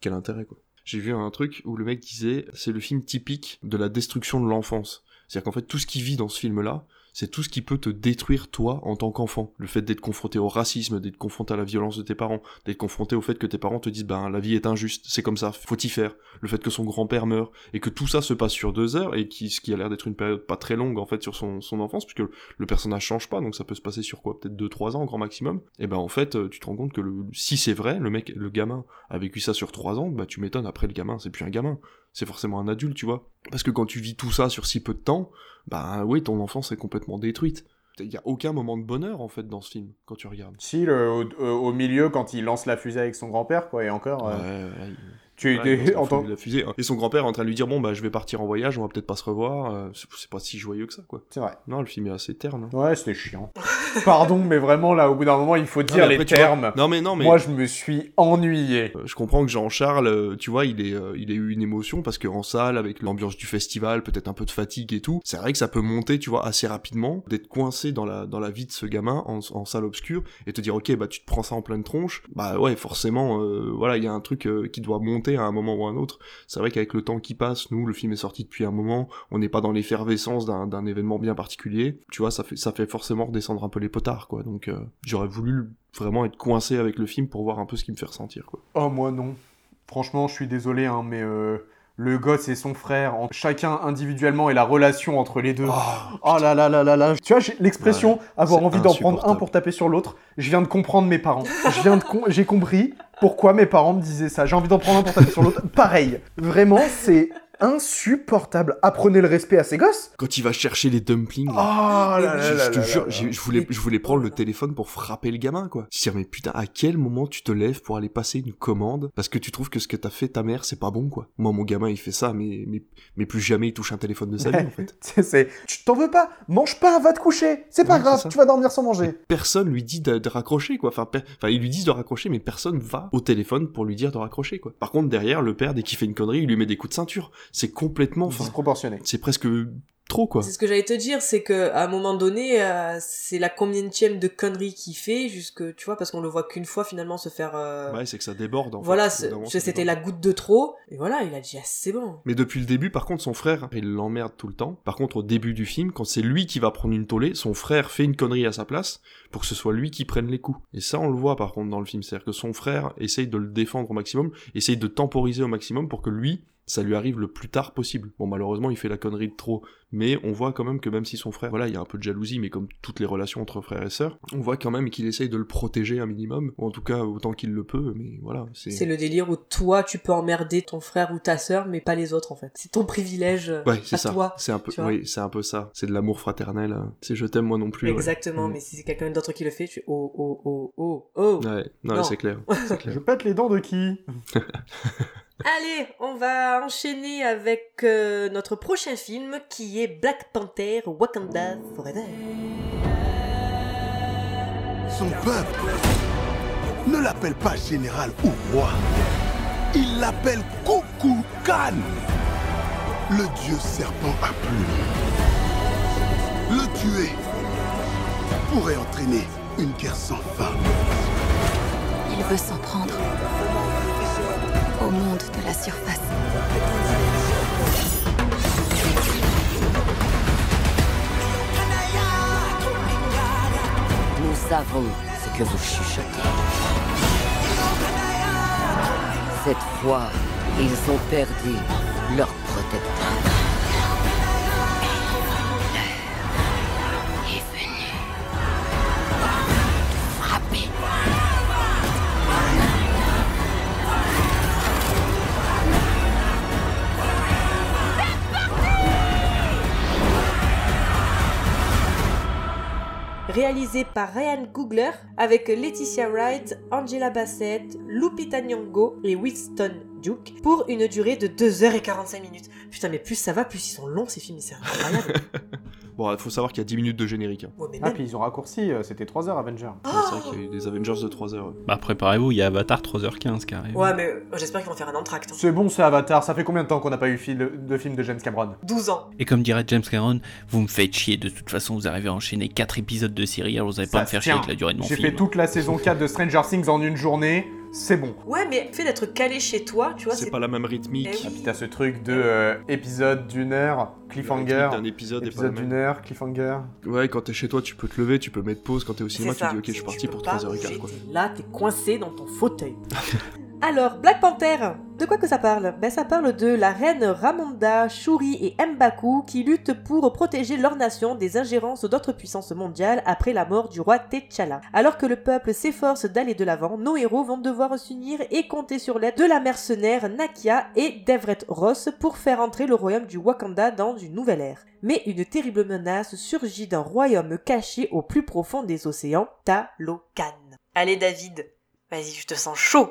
quel intérêt quoi. J'ai vu un truc où le mec disait c'est le film typique de la destruction de l'enfance. C'est-à-dire qu'en fait tout ce qui vit dans ce film-là, c'est tout ce qui peut te détruire toi en tant qu'enfant. Le fait d'être confronté au racisme, d'être confronté à la violence de tes parents, d'être confronté au fait que tes parents te disent ben la vie est injuste, c'est comme ça, faut y faire. Le fait que son grand-père meurt et que tout ça se passe sur deux heures et qui, ce qui a l'air d'être une période pas très longue en fait sur son, enfance puisque le, personnage change pas donc ça peut se passer sur quoi? Peut-être 2-3 ans grand maximum. Et ben en fait euh, tu te rends compte que si c'est vrai, le mec, le gamin a vécu ça sur 3 ans, bah tu m'étonnes après le gamin c'est plus un gamin, c'est forcément un adulte tu vois. Parce que quand tu vis tout ça sur si peu de temps, bah oui ton enfance est complètement détruite. Il y a aucun moment de bonheur en fait dans ce film quand tu regardes. Si, le- au, milieu, quand il lance la fusée avec son grand-père, quoi, et encore. euh, Ouais, ouais, il- Tu Ouais, en fusée. Et son grand-père est en train de lui dire bon bah je vais partir en voyage, on va peut-être pas se revoir. euh, c'est pas si joyeux que ça quoi. C'est vrai. Non, le film est assez terne. hein. Ouais, c'était chiant. Pardon, mais vraiment, là, au bout d'un moment, il faut Non, dire les vois- termes. Non mais non mais Moi, je me suis ennuyé. Euh, je comprends que Jean-Charles, euh, tu vois, il est, euh, il a eu une émotion parce qu'en salle, avec l'ambiance du festival, peut-être un peu de fatigue et tout, c'est vrai que ça peut monter, tu vois, assez rapidement, d'être coincé dans la, dans la vie de ce gamin en, en salle obscure et te dire, ok, bah tu te prends ça en pleine tronche, bah ouais, forcément, euh, voilà, il y a un truc euh, qui doit monter à un moment ou à un autre. C'est vrai qu'avec le temps qui passe, nous, le film est sorti depuis un moment, on n'est pas dans l'effervescence d'un, événement bien particulier, tu vois, ça fait, ça fait forcément redescendre un peu les potards, quoi. Donc, euh, j'aurais voulu vraiment être coincé avec le film pour voir un peu ce qui me fait ressentir, quoi. Oh, moi, non. Franchement, je suis désolé, hein, mais euh, le gosse et son frère, en- chacun individuellement, et la relation entre les deux. Oh, là là là là là. Tu vois, j'ai l'expression avoir envie d'en prendre un pour taper sur l'autre. Je viens de comprendre mes parents. Je viens de com- j'ai compris pourquoi mes parents me disaient ça. J'ai envie d'en prendre un pour taper sur l'autre. Pareil. Vraiment, c'est insupportable. Apprenez le respect à ces gosses. Quand il va chercher les dumplings, Oh là je, là je te jure, je voulais, je voulais prendre le téléphone pour frapper le gamin, quoi. Je mais putain, à quel moment tu te lèves pour aller passer une commande parce que tu trouves que ce que t'as fait ta mère, c'est pas bon, quoi. Moi, mon gamin, il fait ça, mais, mais, mais plus jamais il touche un téléphone de sa vie, en fait. C'est- Tu t'en veux pas? Mange pas, va te coucher. C'est pas Ouais, grave, tu vas dormir sans manger. Personne lui dit de, de raccrocher, quoi. Enfin, per- enfin, ils lui disent de raccrocher, mais personne va au téléphone pour lui dire de raccrocher, quoi. Par contre, derrière, le père, dès qu'il fait une connerie, il lui met des coups de ceinture. C'est complètement, enfin, Disproportionné. c'est presque trop, quoi. C'est ce que j'allais te dire, c'est que à un moment donné, euh, c'est la combienième de conneries qu'il fait, jusque tu vois, parce qu'on le voit qu'une fois finalement se faire. euh, Ouais, c'est que ça déborde, en voilà, c'était la goutte de trop, et voilà, il a dit ah, c'est bon. Mais depuis le début, par contre, son frère, il l'emmerde tout le temps. Par contre, au début du film, quand c'est lui qui va prendre une tollée, son frère fait une connerie à sa place pour que ce soit lui qui prenne les coups. Et ça, on le voit par contre dans le film. C'est-à-dire que son frère essaye de le défendre au maximum, essaye de temporiser au maximum pour que lui, ça lui arrive le plus tard possible. Bon, malheureusement, il fait la connerie de trop. Mais on voit quand même que même si son frère, voilà, il y a un peu de jalousie, mais comme toutes les relations entre frères et sœurs, on voit quand même qu'il essaye de le protéger un minimum, ou en tout cas autant qu'il le peut, mais voilà. C'est le délire où toi tu peux emmerder ton frère ou ta sœur, mais pas les autres en fait. C'est ton privilège euh, Ouais, c'est à ça. toi. C'est un peu, oui, c'est un peu ça. C'est de l'amour fraternel. hein. C'est je t'aime moi non plus. Exactement, Mm. mais si c'est quelqu'un d'autre qui le fait, tu oh oh oh oh oh. Ouais, non, Non. c'est clair. c'est clair. Je pète les dents de qui? Allez, on va enchaîner avec euh, notre prochain film qui est Black Panther Wakanda Forever. Son peuple ne l'appelle pas général ou roi. Il l'appelle Coucou Khan, le dieu serpent à plumes. Le tuer pourrait entraîner une guerre sans fin. Il veut s'en prendre au monde de la surface. Nous savons ce que vous chuchotez. Cette fois, ils ont perdu. leur protecteur. Réalisé par Ryan Coogler avec Laetitia Wright, Angela Bassett, Lupita Nyong'o et Winston Duke pour une durée de 2h45 minutes. Putain, mais plus ça va, plus ils sont longs ces films, c'est incroyable. Bon, il faut savoir qu'il y a 10 minutes de générique. hein. Ouais, mais Ah, même- puis ils ont raccourci, euh, c'était 3 heures Avenger. C'est vrai qu'il y a eu des Avengers de 3 heures. Bah préparez-vous, il y a Avatar 3h15 carré. Ouais, mais euh, j'espère qu'ils vont faire un entracte. hein. C'est bon, c'est Avatar. Ça fait combien de temps qu'on n'a pas eu fil- de film de James Cameron? 12 ans. Et comme dirait James Cameron, vous me faites chier, de toute façon vous arrivez à enchaîner 4 épisodes de série, alors vous allez pas Ça me faire chier tient. avec la durée de mon J'ai film. fait toute la saison 4 de Stranger Things en une journée. C'est bon. Ouais, mais le fait d'être calé chez toi, tu vois, C'est pas la même rythmique. Oui. Et puis t'as ce truc de euh, épisode d'une heure, cliffhanger. D'un épisode épisode d'une heure, cliffhanger. Ouais, quand t'es chez toi, tu peux te lever, tu peux mettre pause. Quand t'es au cinéma, tu dis ok, je suis parti pour pas 3h15 bouger, quoi. t'es Là, t'es coincé dans ton fauteuil. Alors, Black Panther, de quoi que ça parle? Ben ça parle de la reine Ramonda, Shuri et M'Baku qui luttent pour protéger leur nation des ingérences d'autres puissances mondiales après la mort du roi T'Challa. Alors que le peuple s'efforce d'aller de l'avant, nos héros vont devoir s'unir et compter sur l'aide de la mercenaire Nakia et d'Everett Ross pour faire entrer le royaume du Wakanda dans une nouvelle ère. Mais une terrible menace surgit d'un royaume caché au plus profond des océans, Talocan. Allez David, vas-y, je te sens chaud,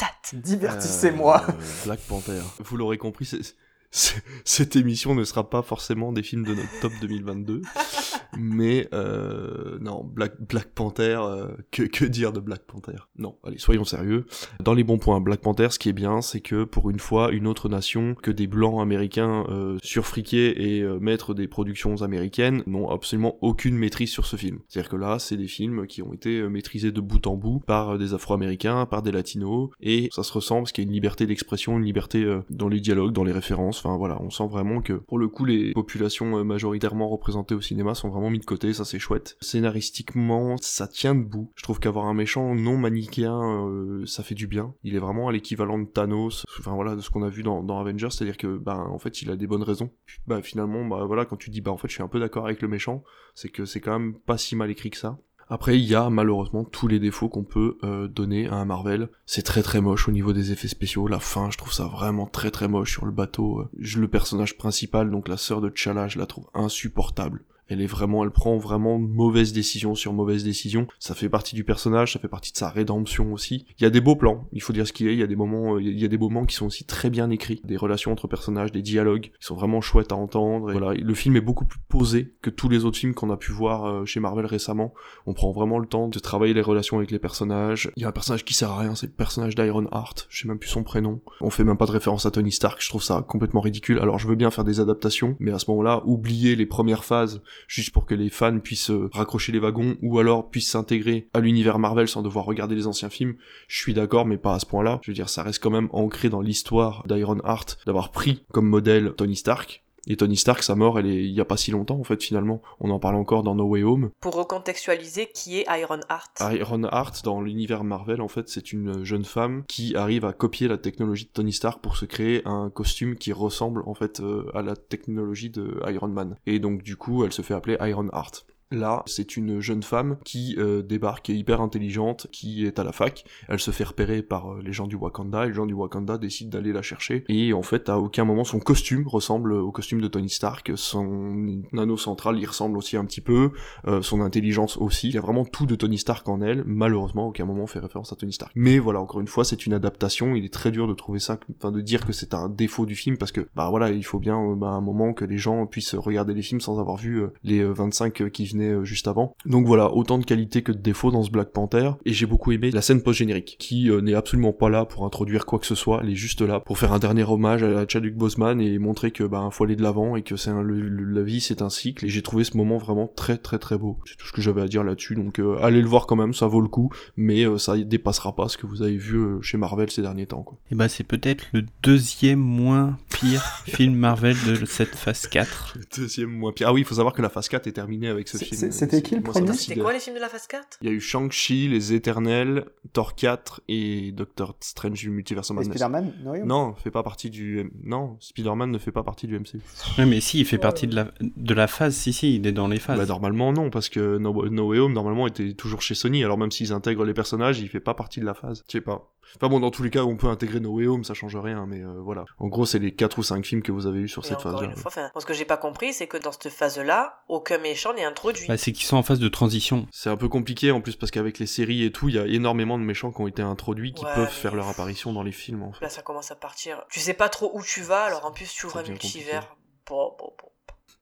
patate. Divertissez-moi. Euh, Black Panther. Vous l'aurez compris, c'est- c'est- cette émission ne sera pas forcément des films de notre top 2022. mais euh, non, Black, Black Panther, euh, que, que dire de Black Panther? Non, allez, soyons sérieux. Dans les bons points, Black Panther, ce qui est bien, c'est que pour une fois, une autre nation que des blancs américains euh, surfriqués et euh, maîtres des productions américaines n'ont absolument aucune maîtrise sur ce film. C'est-à-dire que là, c'est des films qui ont été euh, maîtrisés de bout en bout par euh, des Afro-Américains, par des Latinos, et ça se ressent parce qu'il y a une liberté d'expression, une liberté dans les dialogues, dans les références. Enfin voilà, on sent vraiment que pour le coup, les populations majoritairement représentées au cinéma sont vraiment mis de côté. Ça, c'est chouette. Scénaristiquement, ça tient debout. Je trouve qu'avoir un méchant non manichéen, euh, ça fait du bien. Il est vraiment à l'équivalent de Thanos. Enfin voilà, de ce qu'on a vu dans, Avengers, c'est-à-dire que bah en fait, il a des bonnes raisons. Bah finalement, bah voilà, quand tu dis bah en fait, je suis un peu d'accord avec le méchant, c'est que c'est quand même pas si mal écrit que ça. Après, il y a malheureusement tous les défauts qu'on peut euh, donner à un Marvel. C'est très très moche au niveau des effets spéciaux. La fin, je trouve ça vraiment très très moche sur le bateau. Je- le personnage principal, donc la sœur de T'Challa, je la trouve insupportable. Elle est vraiment, elle prend vraiment mauvaise décision sur mauvaise décision. Ça fait partie du personnage, ça fait partie de sa rédemption aussi. Il y a des beaux plans, il faut dire ce qu'il est. Il y a des moments, euh, il y a des moments qui sont aussi très bien écrits, des relations entre personnages, des dialogues qui sont vraiment chouettes à entendre. Voilà, le film est beaucoup plus posé que tous les autres films qu'on a pu voir euh, chez Marvel récemment. On prend vraiment le temps de travailler les relations avec les personnages. Il y a un personnage qui sert à rien, c'est le personnage d'Iron Heart. Je sais même plus son prénom. On fait même pas de référence à Tony Stark. Je trouve ça complètement ridicule. Alors je veux bien faire des adaptations, mais à ce moment-là, oublier les premières phases juste pour que les fans puissent euh, raccrocher les wagons ou alors puissent s'intégrer à l'univers Marvel sans devoir regarder les anciens films. Je suis d'accord, mais pas à ce point-là. Je veux dire, ça reste quand même ancré dans l'histoire d'Iron Heart d'avoir pris comme modèle Tony Stark. Et Tony Stark, sa mort, elle est il y a pas si longtemps en fait finalement. On en parle encore dans No Way Home. Pour recontextualiser, qui est Iron Heart? Iron Heart dans l'univers Marvel en fait c'est une jeune femme qui arrive à copier la technologie de Tony Stark pour se créer un costume qui ressemble en fait euh, à la technologie de Iron Man et donc du coup elle se fait appeler Iron Heart. Là, c'est une jeune femme qui euh, débarque, hyper intelligente, qui est à la fac. Elle se fait repérer par euh, les gens du Wakanda, et les gens du Wakanda décident d'aller la chercher. Et en fait, à aucun moment, son costume ressemble au costume de Tony Stark. Son anneau central y ressemble aussi un petit peu. euh, son intelligence aussi. Il y a vraiment tout de Tony Stark en elle. Malheureusement, à aucun moment on fait référence à Tony Stark. Mais voilà, encore une fois, c'est une adaptation. Il est très dur de trouver ça, enfin de dire que c'est un défaut du film parce que bah voilà, il faut bien euh, bah, un moment que les gens puissent regarder les films sans avoir vu euh, les euh, 25 qui venaient euh, juste avant. Donc voilà, autant de qualité que de défauts dans ce Black Panther. Et j'ai beaucoup aimé la scène post-générique qui euh, n'est absolument pas là pour introduire quoi que ce soit. Elle est juste là pour faire un dernier hommage à Chadwick Boseman et montrer que bah faut aller de l'avant et que c'est un- le- le- la vie c'est un cycle. Et j'ai trouvé ce moment vraiment très très très beau. C'est tout ce que j'avais à dire là-dessus. Donc euh, allez le voir quand même, ça vaut le coup, mais euh, ça dépassera pas ce que vous avez vu euh, chez Marvel ces derniers temps. Quoi. Et bah c'est peut-être le deuxième moins pire film Marvel de cette phase 4. Deuxième moins pire. Ah oui, il faut savoir que la phase 4 est terminée avec ce C'est- films. C'était qui le premier C'était quoi les films de la phase 4 Il y a eu Shang-Chi, Les Éternels, Thor 4 et Doctor Strange du Multiverse of Et Madness. Spider-Man No Way Home Non, fait pas partie du. Non, Spider-Man ne fait pas partie du MCU. Ouais, mais si, il fait partie de la, de la phase, si, si, il est dans les phases. Bah, normalement non, parce que No, No Way Home normalement était toujours chez Sony. Alors même s'ils intègrent les personnages, il fait pas partie de la phase. Je sais pas. Enfin bon, dans tous les cas, on peut intégrer No Way Home, ça change rien, mais euh, voilà. En gros, c'est les 4 ou 5 films que vous avez eu sur Et cette phase-là. une fois, enfin, ce que j'ai pas compris, c'est que dans cette phase-là, aucun méchant n'est introduit. Bah, c'est qu'ils sont en phase de transition. C'est un peu compliqué en plus parce qu'avec les séries et tout, il y a énormément de méchants qui ont été introduits qui Ouais, peuvent faire leur apparition dans les films en fait. Là, ça commence à partir. Tu sais pas trop où tu vas, alors en plus, tu ouvres un multivers. Bon, bon, bon.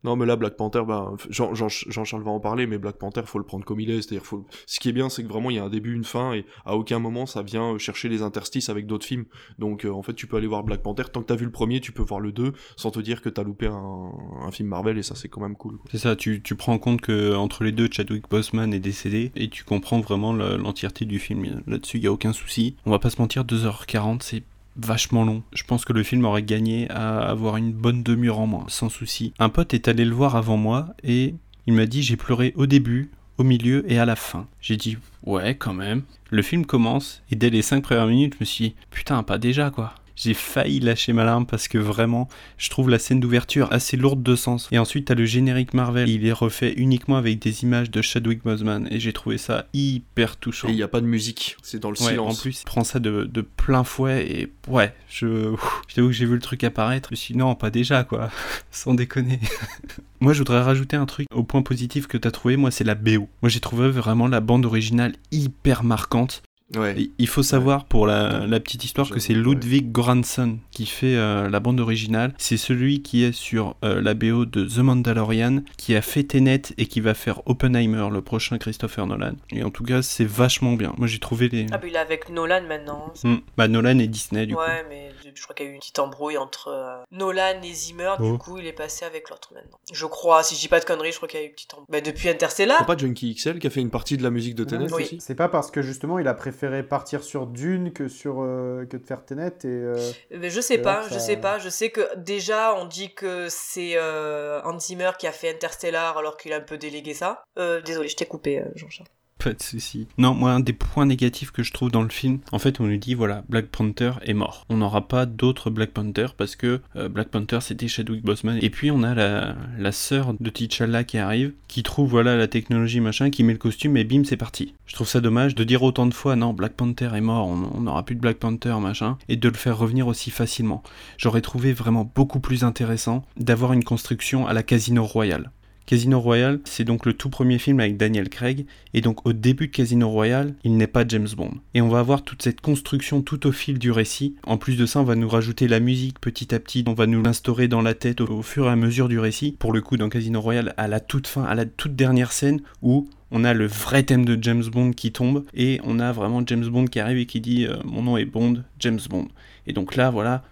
Non, mais là, Black Panther, bah, Jean- Jean- Jean-Charles va en parler, mais Black Panther, faut le prendre comme il est. C'est-à-dire, faut... ce qui est bien, c'est que vraiment, il y a un début, une fin, et à aucun moment, ça vient euh, chercher les interstices avec d'autres films. Donc, euh, en fait, tu peux aller voir Black Panther. Tant que t'as vu le premier, tu peux voir le 2, sans te dire que t'as loupé un... film Marvel, et ça, c'est quand même cool. C'est ça, tu, tu prends en compte que entre les deux, Chadwick Boseman est décédé et tu comprends vraiment le- l'entièreté du film. Là-dessus, il y a aucun souci. On va pas se mentir, 2h40, c'est vachement long. Je pense que le film aurait gagné à avoir une bonne demi-heure en moins, sans souci. Un pote est allé le voir avant moi et il m'a dit j'ai pleuré au début, au milieu et à la fin. J'ai dit ouais quand même. Le film commence et dès les 5 premières minutes, je me suis dit putain pas déjà quoi. J'ai failli lâcher ma larme parce que vraiment, je trouve la scène d'ouverture assez lourde de sens. Et ensuite, t'as le générique Marvel. Il est refait uniquement avec des images de Chadwick Boseman. Et j'ai trouvé ça hyper touchant. Et il n'y a pas de musique, c'est dans le Ouais, silence. en plus, il prend ça de, de plein fouet et ouais, je, je t'avoue que j'ai vu le truc apparaître. Je me suis dit non, pas déjà quoi, sans déconner. moi, je voudrais rajouter un truc au point positif que t'as trouvé. Moi, c'est la BO. Moi, j'ai trouvé vraiment la bande originale hyper marquante. Ouais. Il faut savoir pour la, la petite histoire que c'est Ludwig Göransson qui fait euh, la bande originale. C'est celui qui est sur euh, la BO de The Mandalorian, qui a fait Tenet et qui va faire Oppenheimer, le prochain Christopher Nolan. Et en tout cas, c'est vachement bien. Moi, j'ai trouvé les. Ah, bah il est avec Nolan maintenant. Hmm. Bah, Nolan et Disney, du coup. ouais, mais je crois qu'il y a eu une petite embrouille entre euh, Nolan et Zimmer. Oh. Du coup, il est passé avec l'autre maintenant. Je crois, si je dis pas de conneries, je crois qu'il y a eu une petite embrouille. Bah, depuis Interstellar. C'est pas Junkie XL qui a fait une partie de la musique de Tenet Oui. aussi C'est pas parce que justement il a préféré partir sur Dune que sur euh, que de faire Tenet et. euh, Mais je sais pas, je sais pas. Je sais que déjà on dit que c'est euh, Hans Zimmer qui a fait Interstellar alors qu'il a un peu délégué ça. Désolé, je t'ai coupé, Jean-Charles. Pas de souci. Non, moi, un des points négatifs que je trouve dans le film, en fait, on nous dit, voilà, Black Panther est mort. On n'aura pas d'autres Black Panther parce que euh, Black Panther, c'était Chadwick Boseman. Et puis, on a la, la sœur de T'Challa qui arrive, qui trouve, voilà, la technologie, machin, qui met le costume et bim, c'est parti. Je trouve ça dommage de dire autant de fois, non, Black Panther est mort, on on n'aura plus de Black Panther, machin, et de le faire revenir aussi facilement. J'aurais trouvé vraiment beaucoup plus intéressant d'avoir une construction à la Casino Royale. Casino Royale, c'est donc le tout premier film avec Daniel Craig, et donc au début de Casino Royale, il n'est pas James Bond. Et on va avoir toute cette construction tout au fil du récit. En plus de ça, on va nous rajouter la musique petit à petit, on va nous l'instaurer dans la tête au, fur et à mesure du récit. Pour le coup, dans Casino Royale, à la toute fin, à la toute dernière scène, où on a le vrai thème de James Bond qui tombe, et on a vraiment James Bond qui arrive et qui dit euh, Mon nom est Bond, James Bond. Et donc là, voilà,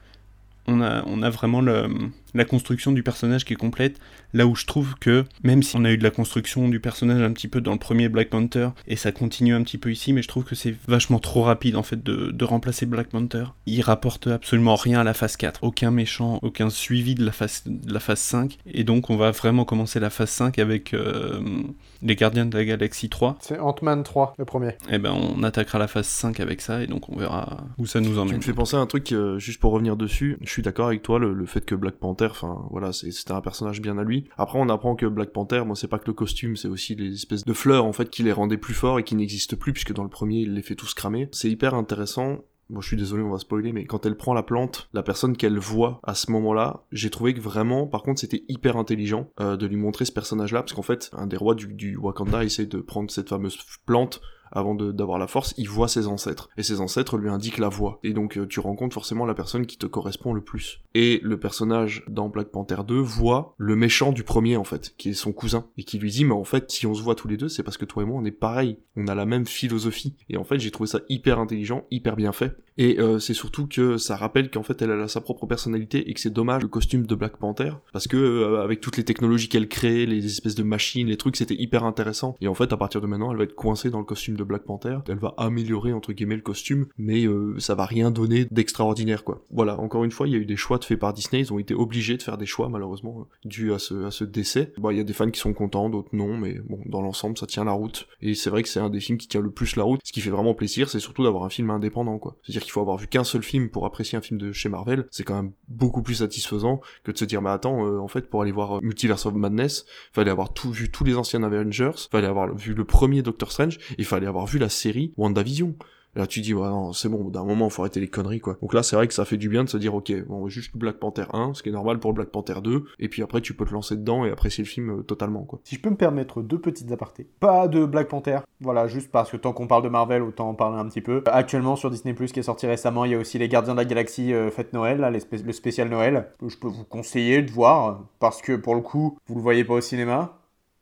on a, on a vraiment la construction du personnage qui est complète. Là où je trouve que, même si on a eu de la construction du personnage un petit peu dans le premier Black Panther, et ça continue un petit peu ici, mais je trouve que c'est vachement trop rapide en fait de, de remplacer Black Panther. Il rapporte absolument rien à la phase 4. Aucun méchant, aucun suivi de la phase, de la phase 5. Et donc on va vraiment commencer la phase 5 avec euh, les Gardiens de la Galaxie 3. C'est Ant-Man 3, le premier. Et ben on attaquera la phase 5 avec ça, et donc on verra où ça nous Tu emmène. me fais penser à un truc, euh, juste pour revenir dessus, je suis d'accord avec toi, le, le fait que Black Panther, enfin voilà, c'est- c'était un personnage bien à lui. Après, on apprend que Black Panther, moi, c'est pas que le costume, c'est aussi les espèces de fleurs, en fait, qui les rendaient plus forts et qui n'existent plus, puisque dans le premier, il les fait tous cramer. C'est hyper intéressant. Bon, je suis désolé, on va spoiler, mais quand elle prend la plante, la personne qu'elle voit à ce moment-là, j'ai trouvé que vraiment, par contre, c'était hyper intelligent euh, de lui montrer ce personnage-là, parce qu'en fait, un des rois du, du Wakanda essaie de prendre cette fameuse plante avant d'avoir la force, il voit ses ancêtres. Et ses ancêtres lui indiquent la voie. Et donc euh, tu rencontres forcément la personne qui te correspond le plus. Et le personnage dans Black Panther 2 voit le méchant du premier en fait, qui est son cousin. Et qui lui dit mais en fait si on se voit tous les deux c'est parce que toi et moi on est pareil. On a la même philosophie. Et en fait j'ai trouvé ça hyper intelligent, hyper bien fait. Et euh, c'est surtout que ça rappelle qu'en fait elle a sa propre personnalité et que c'est dommage le costume de Black Panther. Parce que euh, avec toutes les technologies qu'elle crée, les espèces de machines, les trucs, c'était hyper intéressant. Et en fait à partir de maintenant elle va être coincée dans le costume de Black Panther. Elle va améliorer entre guillemets le costume, mais euh, ça va rien donner d'extraordinaire quoi. Voilà, encore une fois, il y a eu des choix de faits par Disney. Ils ont été obligés de faire des choix malheureusement euh, dû à ce, décès. Bon, il y a des fans qui sont contents, d'autres non, mais bon, dans l'ensemble, ça tient la route. Et c'est vrai que c'est un des films qui tient le plus la route. Ce qui fait vraiment plaisir, c'est surtout d'avoir un film indépendant quoi. C'est-à-dire qu'il faut avoir vu qu'un seul film pour apprécier un film de chez Marvel. C'est quand même beaucoup plus satisfaisant que de se dire, mais attends, euh, en fait, pour aller voir Multiverse of Madness, fallait avoir vu tous les anciens Avengers, fallait avoir vu le premier Doctor Strange, et fallait avoir vu la série WandaVision. Et là, tu dis, ouais, c'est bon, d'un moment, faut arrêter les conneries, quoi. Donc là, c'est vrai que ça fait du bien de se dire, ok, bon, juste Black Panther 1, ce qui est normal pour Black Panther 2, et puis après, tu peux te lancer dedans et apprécier le film euh, totalement, quoi. Si je peux me permettre deux petites apartés. Pas de Black Panther, voilà, juste parce que tant qu'on parle de Marvel, autant en parler un petit peu. Actuellement, sur Disney+, qui est sorti récemment, il y a aussi Les Gardiens de la Galaxie euh, Fête Noël, là, le spécial Noël. Je peux vous conseiller de voir, parce que pour le coup, vous le voyez pas au cinéma,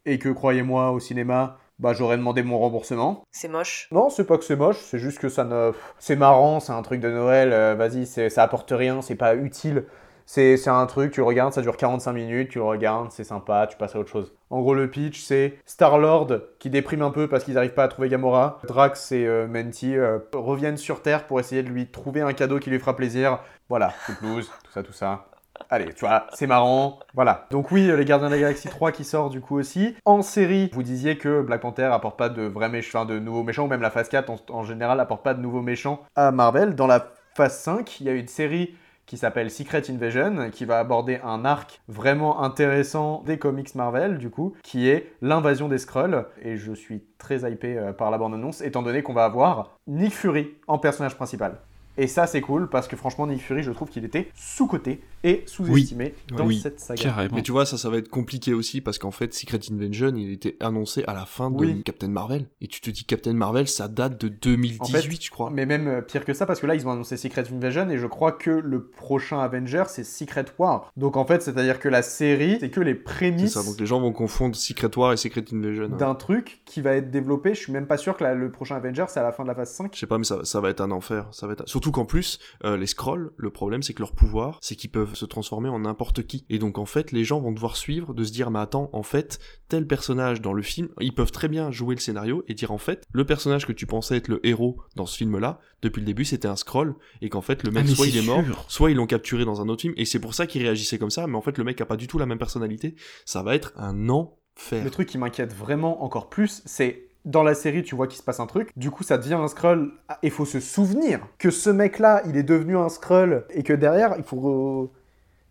et que, croyez-moi, au cinéma, bah j'aurais demandé mon remboursement. C'est moche. Non, c'est pas que c'est moche, c'est juste que ça ne. C'est marrant, c'est un truc de Noël, euh, vas-y, c'est- ça apporte rien, c'est pas utile. C'est c'est un truc, tu le regardes, ça dure 45 minutes, tu le regardes, c'est sympa, tu passes à autre chose. En gros, le pitch, c'est Star-Lord qui déprime un peu parce qu'ils n'arrivent pas à trouver Gamora. Drax et euh, Menti euh, reviennent sur Terre pour essayer de lui trouver un cadeau qui lui fera plaisir. Voilà, toute loose, tout ça, tout ça. Allez, tu vois, c'est marrant. Voilà. Donc oui, les Gardiens de la Galaxie 3 qui sort du coup aussi. En série, vous disiez que Black Panther apporte pas de vrais méchants, de nouveaux méchants, ou même la phase 4 en, en général apporte pas de nouveaux méchants à Marvel. Dans la phase 5, il y a une série qui s'appelle Secret Invasion, qui va aborder un arc vraiment intéressant des comics Marvel, du coup, qui est l'invasion des Skrulls. Et je suis très hypé euh, par la bande-annonce, étant donné qu'on va avoir Nick Fury en personnage principal. Et ça, c'est cool, parce que franchement, Nick Fury, je trouve qu'il était sous-coté et sous-estimé dans cette saga. Mais tu vois, ça, ça va être compliqué aussi parce qu'en fait, Secret Invasion, il était annoncé à la fin de Oui. Captain Marvel. Et tu te dis Captain Marvel, ça date de 2018, En fait, je crois. Mais même euh, pire que ça, parce que là, ils ont annoncé Secret Invasion et je crois que le prochain Avenger, c'est Secret War. Donc en fait, c'est-à-dire que la série, c'est que les C'est prémices ça, donc les gens vont confondre Secret War et Secret Invasion. ouais. d'un truc qui va être développé. Je suis même pas sûr que la- le prochain Avenger, c'est à la fin de la phase 5. Je sais pas, mais ça, ça va être un enfer. Ça va être... Surtout qu'en plus, euh, les scrolls, le problème, c'est que leur pouvoir, c'est qu'ils peuvent se transformer en n'importe qui. Et donc, en fait, les gens vont devoir suivre, de se dire, mais attends, en fait, tel personnage dans le film, ils peuvent très bien jouer le scénario et dire, en fait, le personnage que tu pensais être le héros dans ce film-là, depuis le début, c'était un scroll, et qu'en fait, le mec, Ah, soit il est mort, sûr. soit ils l'ont capturé dans un autre film, et c'est pour ça qu'il réagissait comme ça, mais en fait, le mec a pas du tout la même personnalité. Ça va être un enfer. Le truc qui m'inquiète vraiment encore plus, c'est dans la série, tu vois qu'il se passe un truc. Du coup, ça devient un scroll. Il faut se souvenir que ce mec-là, il est devenu un scroll et que derrière, il faut.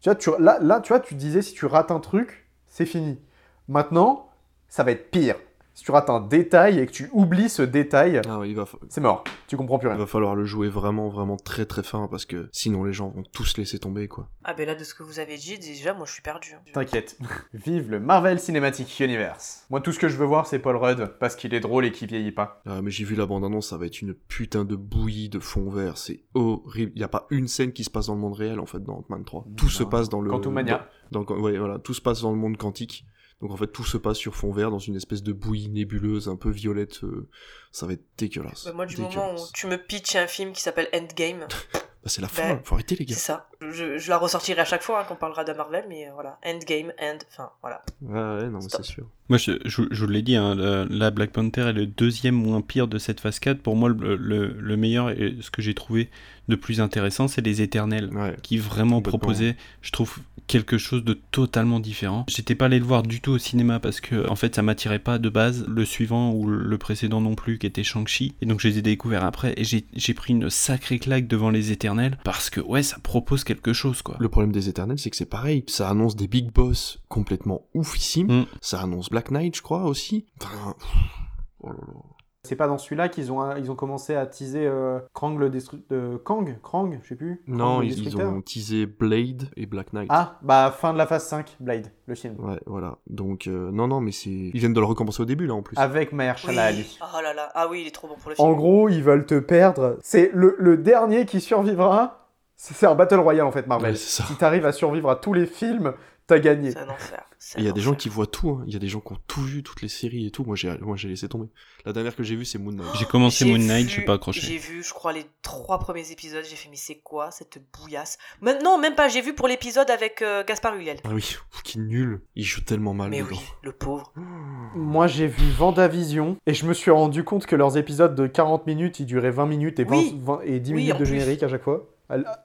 Tu vois, tu... Là, là, tu vois, tu disais si tu rates un truc, c'est fini. Maintenant, ça va être pire. Si tu rates un détail et que tu oublies ce détail, Ah ouais, il va fa- c'est mort. Tu comprends plus Il rien. va falloir le jouer vraiment, vraiment très très fin parce que sinon les gens vont tous laisser tomber quoi. Ah ben là, de ce que vous avez dit, déjà, moi je suis perdu. T'inquiète. Vive le Marvel Cinematic Universe. Moi, tout ce que je veux voir, c'est Paul Rudd parce qu'il est drôle et qu'il vieillit pas. Ah, mais j'ai vu la bande-annonce, ça va être une putain de bouillie de fond vert, c'est horrible. Il y a pas une scène qui se passe dans le monde réel en fait dans Ant-Man 3. Tout se passe dans le Quantumania. Dans, dans- ouais, voilà, tout se passe dans le monde quantique. Donc en fait tout se passe sur fond vert dans une espèce de bouillie nébuleuse un peu violette. euh, ça va être dégueulasse. Bah, moi, du Dégueulasse. moment où tu me pitches un film qui s'appelle Endgame, Bah, c'est la bah, fin, faut arrêter les gars. c'est ça. Je, je la ressortirai à chaque fois hein, qu'on parlera de Marvel, mais euh, voilà. Endgame, end, enfin, voilà. Ouais, ouais, non, mais c'est sûr. Moi, je, je, je vous l'ai dit, hein, la Black Panther est le deuxième moins pire de cette phase 4. Pour moi, le, le, le meilleur et ce que j'ai trouvé de plus intéressant, c'est les Éternels, qui vraiment proposaient, je trouve, quelque chose de totalement différent. J'étais pas allé le voir du tout au cinéma parce que, en fait, ça m'attirait pas de base. Le suivant ou le précédent non plus, qui était Shang-Chi. Et donc, je les ai découverts après et j'ai pris une sacrée claque devant les Éternels parce que, ouais, ça propose quelque chose, quoi. Le problème des Éternels, c'est que c'est pareil. Ça annonce des big boss complètement oufissimes. Mm. Ça annonce Black Knight, je crois, aussi. Enfin, oh là là. C'est pas dans celui-là qu'ils ont, ils ont commencé à teaser euh, Krang le destructeur. Kang? Krang Je sais plus. Krang, Non, ils, ont teasé Blade et Black Knight. Ah, bah fin de la phase 5, Blade, le film. Ouais, voilà. Donc, euh, non, non, mais c'est. Ils viennent de le recommencer au début, là, en plus. Avec Mahershala Ali. Oui. Oh là là. Ah oui, il est trop bon pour le film. En gros, ils veulent te perdre. C'est le, le dernier qui survivra. C'est un battle royale en fait, Marvel. Ouais, ça. si t'arrives à survivre à tous les films, t'as gagné. C'est un enfer. Et il y a des gens qui voient tout, hein. Il y a des gens qui ont tout vu, toutes les séries et tout. Moi, j'ai, moi, j'ai laissé tomber. La dernière que j'ai vue, c'est Moon Knight. J'ai commencé Moon Knight, vu- j'ai pas accroché. J'ai vu, je crois, les trois premiers épisodes. J'ai fait, mais c'est quoi cette bouillasse? Mais Non, même pas. J'ai vu pour l'épisode avec euh, Gaspard Ulliel. Ah oui, qui nul. Il joue tellement mal Mais dedans. oui, le pauvre. Moi, j'ai vu Vendavision et je me suis rendu compte que leurs épisodes de 40 minutes, ils duraient 20 minutes et, 20 Oui. 20 et 10 Oui, minutes de plus. générique à chaque fois.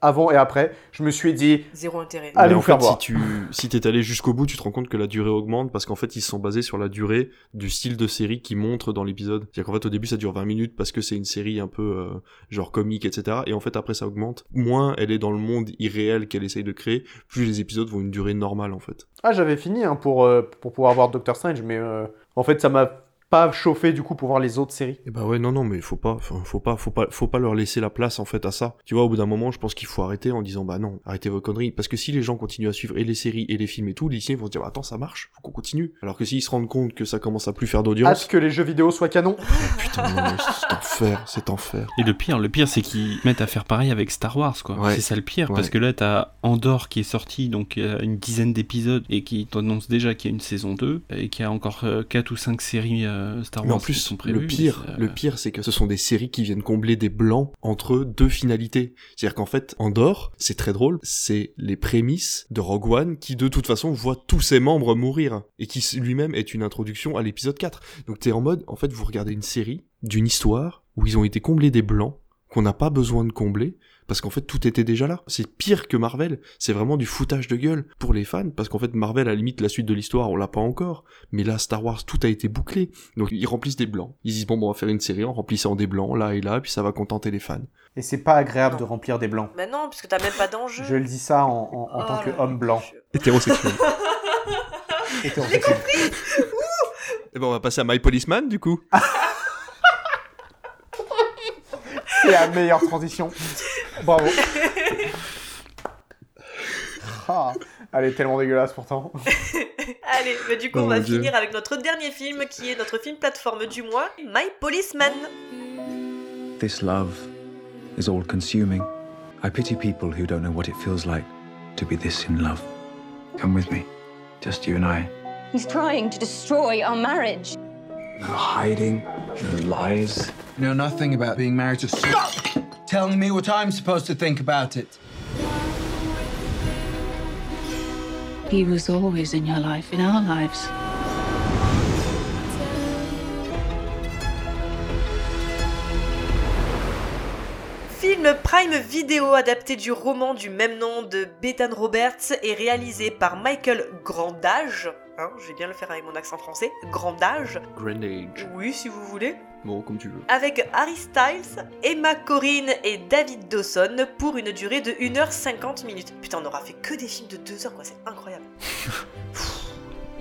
Avant et après, je me suis dit, Zéro intérêt. allez Mais vous en faire fait, voir. si tu si t'es allé jusqu'au bout, tu te rends compte que la durée augmente parce qu'en fait ils se sont basés sur la durée du style de série qui montre dans l'épisode. C'est-à-dire qu'en fait au début ça dure 20 minutes parce que c'est une série un peu euh, genre comique etc. Et en fait après ça augmente. Moins elle est dans le monde irréel qu'elle essaye de créer, plus les épisodes vont une durée normale en fait. Ah, j'avais fini hein, pour, euh, pour pouvoir voir Doctor Strange, mais euh, en fait, ça m'a pas chauffé du coup pour voir les autres séries. Et bah ouais non non mais faut pas faut pas faut pas faut pas leur laisser la place en fait à ça. Tu vois au bout d'un moment je pense qu'il faut arrêter en disant bah non arrêtez vos conneries parce que si les gens continuent à suivre et les séries et les films et tout, les vont se dire attends ça marche faut qu'on continue. Alors que s'ils se rendent compte que ça commence à plus faire d'audience, Hâte que les jeux vidéo soient canons. putain non, mais c'est enfer c'est enfer. Et le pire, le pire, c'est qu'ils mettent à faire pareil avec Star Wars, quoi. Ouais. C'est ça le pire, Ouais. parce que là, t'as Andorre qui est sorti, donc euh, une dizaine d'épisodes, et qui t'annonce déjà qu'il y a une saison 2, et qu'il y a encore 4 ou 5 séries euh, Star Mais Wars en plus, sont le pire, mais, euh, le pire, c'est que ce sont des séries qui viennent combler des blancs entre deux finalités. C'est-à-dire qu'en fait, Andorre, c'est très drôle, c'est les prémices de Rogue One qui, de toute façon, voit tous ses membres mourir et qui lui-même est une introduction à l'épisode 4. Donc t'es en mode, en fait, vous regardez une série d'une histoire où ils ont été comblés des blancs qu'on n'a pas besoin de combler parce qu'en fait tout était déjà là. C'est pire que Marvel, c'est vraiment du foutage de gueule pour les fans parce qu'en fait Marvel à la limite la suite de l'histoire on l'a pas encore, mais là Star Wars tout a été bouclé. Donc ils remplissent des blancs. Ils disent bon, bon on va faire une série en remplissant des blancs là et là puis ça va contenter les fans. Et c'est pas agréable de remplir des blancs. Mais non, parce que t'as même pas d'enjeu. Je le dis ça en, en- en Oh tant là qu'homme blanc. Hétérosexuel. Hétérosexuel. et ben on va passer à My Policeman du coup. C'est la meilleure transition. Bravo. Ah, elle est tellement dégueulasse pourtant. Allez, bah, du coup, Oh on va Dieu. finir avec notre dernier film qui est notre film plateforme du mois, My Policeman. This love is all consuming. I pity people who don't know what it feels like to be this in love. Come with me, just you and I. He's trying to destroy our marriage. No hiding, no lies. know nothing about being married to. Stop telling me what I'm supposed to think about it. He was always in your life, in our lives. Film Prime Video adapté du roman du même nom de Bethan Roberts et réalisé par Michael Grandage. Hein, je vais bien le faire avec mon accent français. Grandage. Grenade. Oui, si vous voulez. Bon comme tu veux. Avec Harry Styles, Emma Corrin et David Dawson pour une durée de 1h50 minutes. Putain, on aura fait que des films de 2 heures, quoi, c'est incroyable.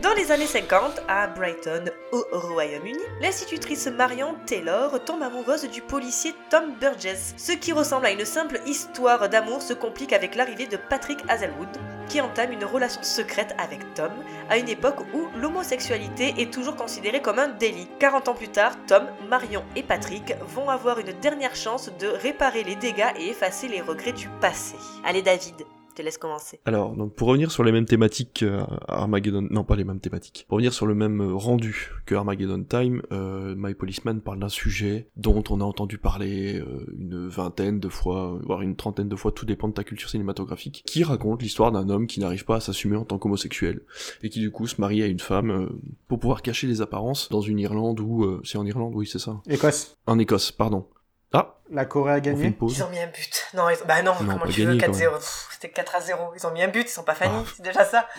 Dans les années 50, à Brighton, au Royaume-Uni, l'institutrice Marion Taylor tombe amoureuse du policier Tom Burgess. Ce qui ressemble à une simple histoire d'amour se complique avec l'arrivée de Patrick Hazelwood, qui entame une relation secrète avec Tom, à une époque où l'homosexualité est toujours considérée comme un délit. 40 ans plus tard, Tom, Marion et Patrick vont avoir une dernière chance de réparer les dégâts et effacer les regrets du passé. Allez David, te laisse commencer. Alors, donc pour revenir sur les mêmes thématiques que Armageddon, non pas les mêmes thématiques, pour revenir sur le même euh, rendu que Armageddon Time, euh, My Policeman parle d'un sujet dont on a entendu parler euh, une vingtaine de fois, voire une trentaine de fois, tout dépend de ta culture cinématographique, qui raconte l'histoire d'un homme qui n'arrive pas à s'assumer en tant qu'homosexuel, et qui du coup se marie à une femme euh, pour pouvoir cacher les apparences dans une Irlande où... euh, c'est en Irlande, oui c'est ça. Écosse. En Écosse, pardon. Ah La Corée a On gagné. une pause. Ils ont mis un but. Non, ils... bah non, Non, comment tu veux, gagné, quand 4-0. même. Pff, C'était 4 à 0. Ils ont mis un but, ils sont pas fanny, Ah. c'est déjà ça.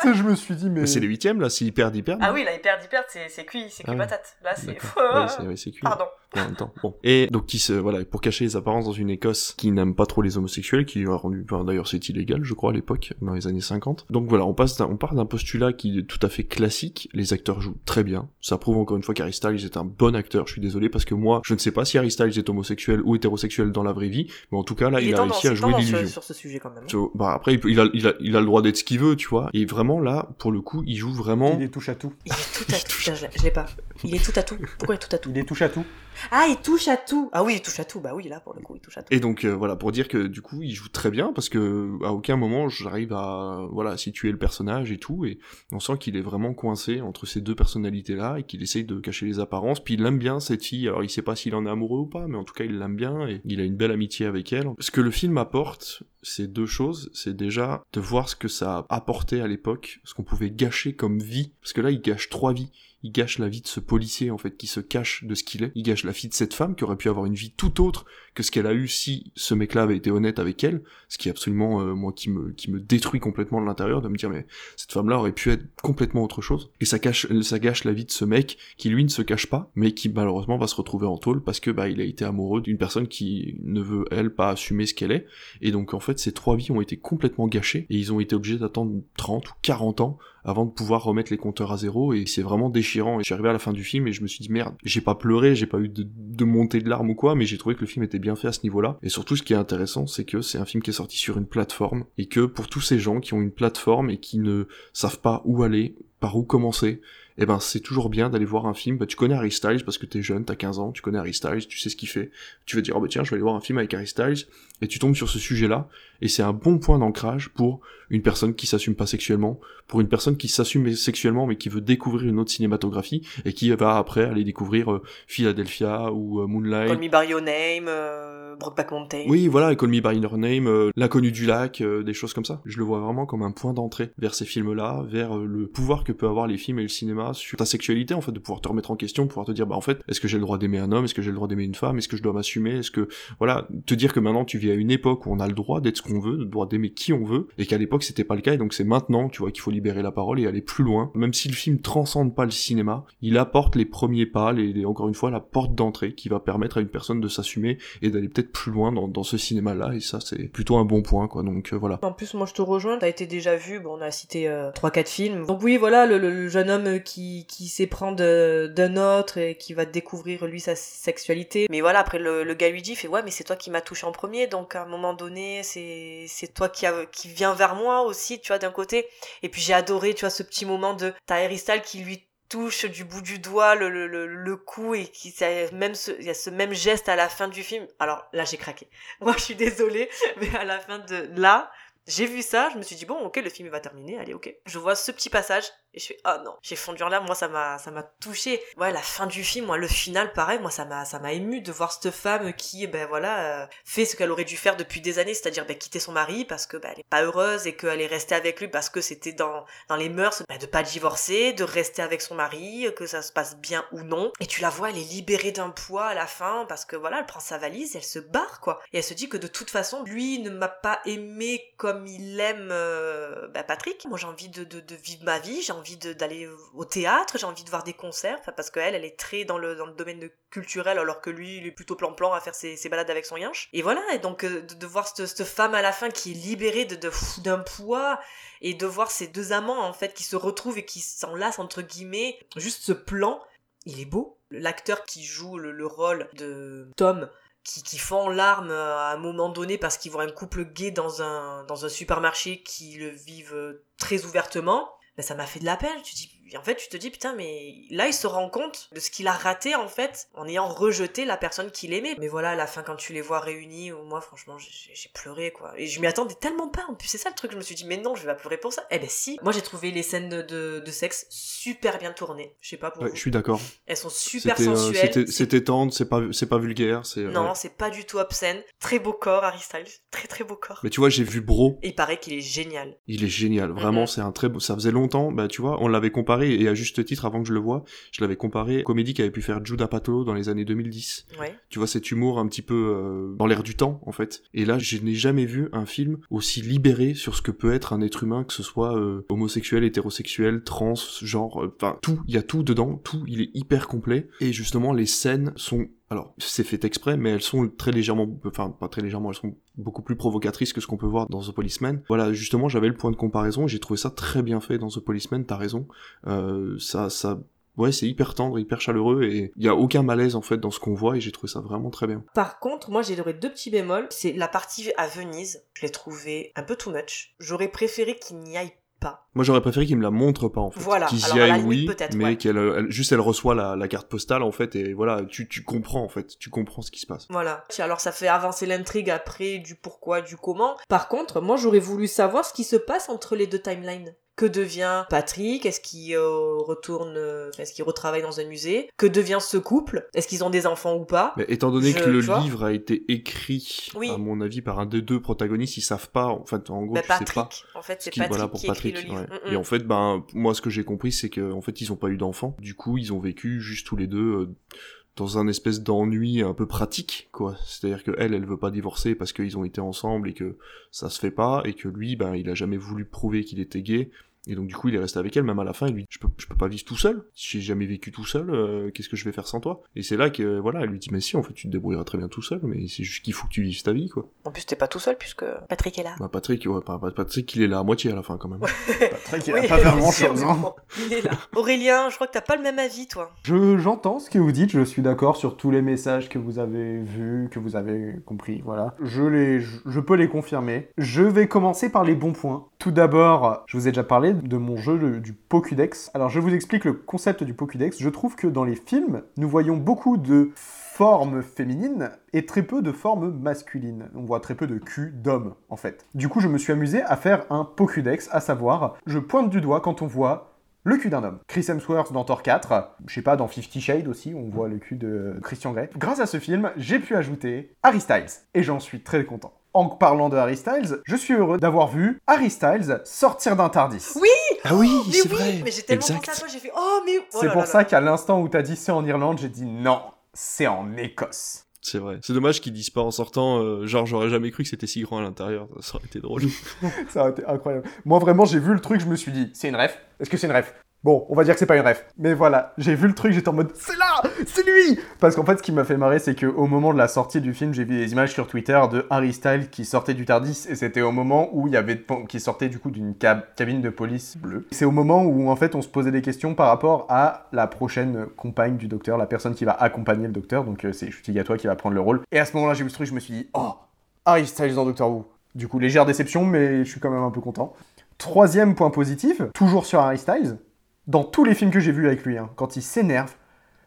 Tu sais, je me suis dit, mais. Mais c'est les huitièmes là, s'ils perdent, ils perdent. Ah oui, là, ils perdent, ils perdent, c'est c'est cuit, c'est cuit Ah ouais. patate. Là, c'est. Ouais, c'est- ouais, c'est cuit. Pardon. En même temps. Bon. Et donc, qui se, voilà, pour cacher les apparences dans une Écosse qui n'aime pas trop les homosexuels, qui lui a rendu, enfin, d'ailleurs, c'est illégal, je crois, à l'époque, dans les années 50. Donc voilà, on passe on part d'un postulat qui est tout à fait classique. Les acteurs jouent très bien. Ça prouve encore une fois qu'Harry Styles est un bon acteur. Je suis désolé parce que moi, je ne sais pas si Harry Styles est homosexuel ou hétérosexuel dans la vraie vie, mais en tout cas, là, il, a tendance- réussi à jouer l'illusion. sur ce sujet quand même. So, bah après, il, peut- il a, il, a, il a le droit d'être ce qu'il veut, tu vois. Et vraiment, là, pour le coup, il joue vraiment... Il est touche à tout. Il est tout à tout. Putain, je l'ai- je l'ai pas. Il est tout à tout. Pourquoi il est tout à tout? Il est touche à tout. Ah, il touche à tout. Ah oui, il touche à tout. Bah oui, là, pour le coup, il touche à tout. Et donc euh, voilà pour dire que du coup il joue très bien parce que à aucun moment j'arrive à voilà situer le personnage et tout et on sent qu'il est vraiment coincé entre ces deux personnalités là et qu'il essaye de cacher les apparences puis il aime bien cette fille alors il sait pas s'il en est amoureux ou pas, mais en tout cas il l'aime bien et il a une belle amitié avec elle. Ce que le film apporte, c'est deux choses. C'est déjà de voir ce que ça a apporté à l'époque, ce qu'on pouvait gâcher comme vie, parce que là il gâche trois vies il gâche la vie de ce policier en fait qui se cache de ce qu'il est. Il gâche la vie de cette femme qui aurait pu avoir une vie tout autre que ce qu'elle a eu si ce mec-là avait été honnête avec elle. Ce qui est absolument euh, moi qui me qui me détruit complètement de l'intérieur de me dire mais cette femme-là aurait pu être complètement autre chose. Et ça cache ça gâche la vie de ce mec qui lui ne se cache pas mais qui malheureusement va se retrouver en tôle parce que bah il a été amoureux d'une personne qui ne veut elle pas assumer ce qu'elle est. Et donc en fait ces trois vies ont été complètement gâchées et ils ont été obligés d'attendre 30 ou 40 ans avant de pouvoir remettre les compteurs à zéro et c'est vraiment déchirant et je suis arrivé à la fin du film et je me suis dit merde j'ai pas pleuré j'ai pas eu de, de montée de larmes ou quoi mais j'ai trouvé que le film était bien fait à ce niveau là et surtout ce qui est intéressant c'est que c'est un film qui est sorti sur une plateforme et que pour tous ces gens qui ont une plateforme et qui ne savent pas où aller par où commencer eh ben c'est toujours bien d'aller voir un film. Bah, tu connais Harry Styles parce que t'es jeune, t'as 15 ans, tu connais Harry Styles, tu sais ce qu'il fait. Tu vas dire oh bah tiens je vais aller voir un film avec Harry Styles et tu tombes sur ce sujet-là et c'est un bon point d'ancrage pour une personne qui s'assume pas sexuellement, pour une personne qui s'assume sexuellement mais qui veut découvrir une autre cinématographie et qui va après aller découvrir euh, Philadelphia ou euh, Moonlight. Call Me By Your Name, euh, Brokeback Mountain. Oui, voilà, Call Me By Your Name, euh, L'inconnu du lac, euh, des choses comme ça. Je le vois vraiment comme un point d'entrée vers ces films-là, vers le pouvoir que peut avoir les films et le cinéma sur ta sexualité, en fait, de pouvoir te remettre en question, de pouvoir te dire, bah en fait, est-ce que j'ai le droit d'aimer un homme, est-ce que j'ai le droit d'aimer une femme, est-ce que je dois m'assumer, est-ce que, voilà, te dire que maintenant tu vis à une époque où on a le droit d'être ce qu'on veut, le droit d'aimer qui on veut, et qu'à l'époque c'était pas le cas, et donc c'est maintenant, tu vois, qu'il faut libérer la parole et aller plus loin. Même si le film transcende pas le cinéma, il apporte les premiers pas, les, les- encore une fois, la porte d'entrée qui va permettre à une personne de s'assumer et d'aller peut-être plus loin dans, ce cinéma-là, et ça c'est plutôt un bon point, quoi. Donc euh, voilà. En plus, moi je te rejoins, t'as été déjà vu, bon, on a cité euh, 3-4 films. Donc oui, voilà, le, jeune homme qui, qui s'éprend de- d'un autre et qui va découvrir lui sa sexualité. Mais voilà, après le, le gars lui dit, fait ouais, mais c'est toi qui m'as touché en premier, donc à un moment donné, c'est c'est toi qui, a, qui vient vers moi aussi, tu vois, d'un côté. Et puis j'ai adoré, tu vois, ce petit moment de Styles qui lui touche du bout du doigt le, cou et qui ça- même il y a ce même geste à la fin du film. Alors là j'ai craqué. Moi je suis désolée, mais à la fin de là, j'ai vu ça, je me suis dit bon ok le film va terminer, allez ok. Je vois ce petit passage et je fais ah non, j'ai fondu en larmes, moi ça m'a ça m'a touché. Ouais la fin du film, moi le final pareil, moi ça m'a ça m'a ému de voir cette femme qui ben voilà euh, fait ce qu'elle aurait dû faire depuis des années, c'est-à-dire ben, quitter son mari parce que ben, elle est pas heureuse et qu'elle est restée avec lui parce que c'était dans dans les mœurs ben, de pas divorcer, de rester avec son mari, que ça se passe bien ou non. Et tu la vois, elle est libérée d'un poids à la fin parce que voilà, elle prend sa valise, elle se barre quoi. Et elle se dit que de toute façon, lui ne m'a pas aimé comme il aime euh, bah, Patrick. Moi j'ai envie de, de, de vivre ma vie, j'ai envie d'aller au théâtre, j'ai envie de voir des concerts, parce qu'elle, elle est très dans le, dans le domaine culturel alors que lui, il est plutôt plan-plan à faire ses, ses balades avec son yinche. Et voilà, et donc euh, de, voir cette, cette femme à la fin qui est libérée de, de d'un poids et de voir ces deux amants en fait qui se retrouvent et qui s'enlacent entre guillemets, juste ce plan, il est beau. L'acteur qui joue le, le rôle de Tom qui, qui fend larmes à un moment donné parce qu'ils voient un couple gay dans un, dans un supermarché qui le vivent très ouvertement, ben ça m'a fait de la peine. Tu dis, en fait, tu te dis, putain, mais là, il se rend compte de ce qu'il a raté, en fait, en ayant rejeté la personne qu'il aimait. Mais voilà, à la fin, quand tu les vois réunis, moi, franchement, j'ai pleuré, quoi. Et je m'y attendais tellement pas. En plus, c'est ça le truc. Je me suis dit, mais non, je vais pas pleurer pour ça. Eh ben, si. Moi, j'ai trouvé les scènes de, de, de sexe super bien tournées. Je sais pas pour Ouais, je suis d'accord. Elles sont super euh, sensuelles. c'était- tendre, c'est pas, pas vulgaire, c'est. Non, ouais. c'est pas du tout obscène. Très beau corps, Harry Styles. Très très beau corps. Mais tu vois, j'ai vu Bro. Et il paraît qu'il est génial. Il est génial, vraiment, Mhm. c'est un très beau. Ça faisait longtemps, bah tu vois, on l'avait comparé et à juste titre avant que je le voie, je l'avais comparé aux comédies qu'avait pu faire Judah Apatow dans les années 2010. Ouais. Tu vois cet humour un petit peu euh, dans l'air du temps en fait. Et là, je n'ai jamais vu un film aussi libéré sur ce que peut être un être humain, que ce soit euh, homosexuel, hétérosexuel, trans, genre, euh, enfin tout, il y a tout dedans, tout, il est hyper complet. Et justement, les scènes sont alors, c'est fait exprès, mais elles sont très légèrement, enfin, pas très légèrement, elles sont beaucoup plus provocatrices que ce qu'on peut voir dans The Policeman. Voilà, justement, j'avais le point de comparaison, j'ai trouvé ça très bien fait dans The Policeman, t'as raison. Euh, ça, ça, ouais, c'est hyper tendre, hyper chaleureux, et il y a aucun malaise, en fait, dans ce qu'on voit, et j'ai trouvé ça vraiment très bien. Par contre, moi j'ai deux petits bémols. C'est la partie à Venise. Je l'ai trouvé un peu too much. J'aurais préféré qu'il n'y aille pas. Moi, j'aurais préféré qu'ils me la montrent pas, en fait. Voilà, Qu'ils y aillent, oui, peut-être, mais ouais. qu'elle, elle- juste elle reçoit la, la carte postale, en fait, et voilà, tu, tu comprends, en fait, tu comprends ce qui se passe. Voilà. Alors ça fait avancer l'intrigue après du pourquoi, du comment. Par contre, moi j'aurais voulu savoir ce qui se passe entre les deux timelines. Que devient Patrick? Est-ce qu'il euh, retourne, euh, est-ce qu'il retravaille dans un musée? Que devient ce couple? Est-ce qu'ils ont des enfants ou pas? Mais étant donné Je- que le livre a été écrit, Oui. à mon avis, par un des deux protagonistes, ils savent pas, en fait, en gros, Bah, tu sais pas. Patrick. En fait, c'est ce qui- Patrick voilà, pour qui écrit Patrick, le livre. ouais. Mm, mm. Et en fait, ben, moi, ce que j'ai compris, c'est que, en fait, ils ont pas eu d'enfants. Du coup, ils ont vécu juste tous les deux euh, dans un espèce d'ennui un peu pratique, quoi. C'est-à-dire que elle, elle veut pas divorcer parce qu'ils ont été ensemble et que ça se fait pas, et que lui, ben, il a jamais voulu prouver qu'il était gay. Et donc du coup, il est resté avec elle, même à la fin, il lui dit, je peux, je peux pas vivre tout seul. J'ai jamais vécu tout seul, euh, qu'est-ce que je vais faire sans toi? Et c'est là que, voilà, elle lui dit, mais si, en fait, tu te débrouilleras très bien tout seul, mais c'est juste qu'il faut que tu vives ta vie, quoi. En plus, t'es pas tout seul puisque Patrick est là. Bah, Patrick, ouais, pas- Patrick, il est là à moitié à la fin, quand même. Patrick, il Oui, a pas sûr, chose. Hein. il est là. Aurélien, je crois que t'as pas le même avis, toi. Je, j'entends ce que vous dites, je suis d'accord sur tous les messages que vous avez vus, que vous avez compris, voilà. Je, les, je, je peux les confirmer. Je vais commencer par les bons points. Tout d'abord, je vous ai déjà parlé de mon jeu du Pokédex. Alors je vous explique le concept du Pokédex. Je trouve que dans les films, nous voyons beaucoup de formes féminines et très peu de formes masculines. On voit très peu de cul d'hommes, en fait. Du coup, je me suis amusé à faire un Pokédex, à savoir, je pointe du doigt quand on voit le cul d'un homme. Chris Hemsworth dans Thor 4, je sais pas, dans Fifty Shades aussi, on voit le cul de Christian Grey. Grâce à ce film, j'ai pu ajouter Harry Styles, et j'en suis très content. En parlant de Harry Styles, je suis heureux d'avoir vu Harry Styles sortir d'un Tardis. Oui Ah oui, c'est oui, vrai. Mais j'ai tellement Exact. pensé à toi, j'ai fait oh mais. oh C'est pour là ça qu'à l'instant où t'as dit c'est en Irlande, j'ai dit non, c'est en Écosse. C'est vrai. C'est dommage qu'ils disent pas en sortant, euh, genre j'aurais jamais cru que c'était si grand à l'intérieur, ça aurait été drôle. ça aurait été incroyable. Moi vraiment, j'ai vu le truc, je me suis dit, c'est une ref Est-ce que c'est une ref? Bon, on va dire que c'est pas une ref. Mais voilà, j'ai vu le truc, j'étais en mode, c'est là C'est lui Parce qu'en fait, ce qui m'a fait marrer, c'est qu'au moment de la sortie du film, j'ai vu des images sur Twitter de Harry Styles qui sortait du Tardis, et c'était au moment où il y avait, qui sortait du coup d'une cab- cabine de police bleue. C'est au moment où en fait on se posait des questions par rapport à la prochaine compagne du docteur, la personne qui va accompagner le docteur, donc euh, c'est Gatois qui va prendre le rôle. Et à ce moment-là, j'ai vu ce truc, je me suis dit, oh, Harry Styles dans Doctor Who. Du coup, légère déception, mais je suis quand même un peu content. Troisième point positif, toujours sur Harry Styles, dans tous les films que j'ai vus avec lui, hein, quand il s'énerve,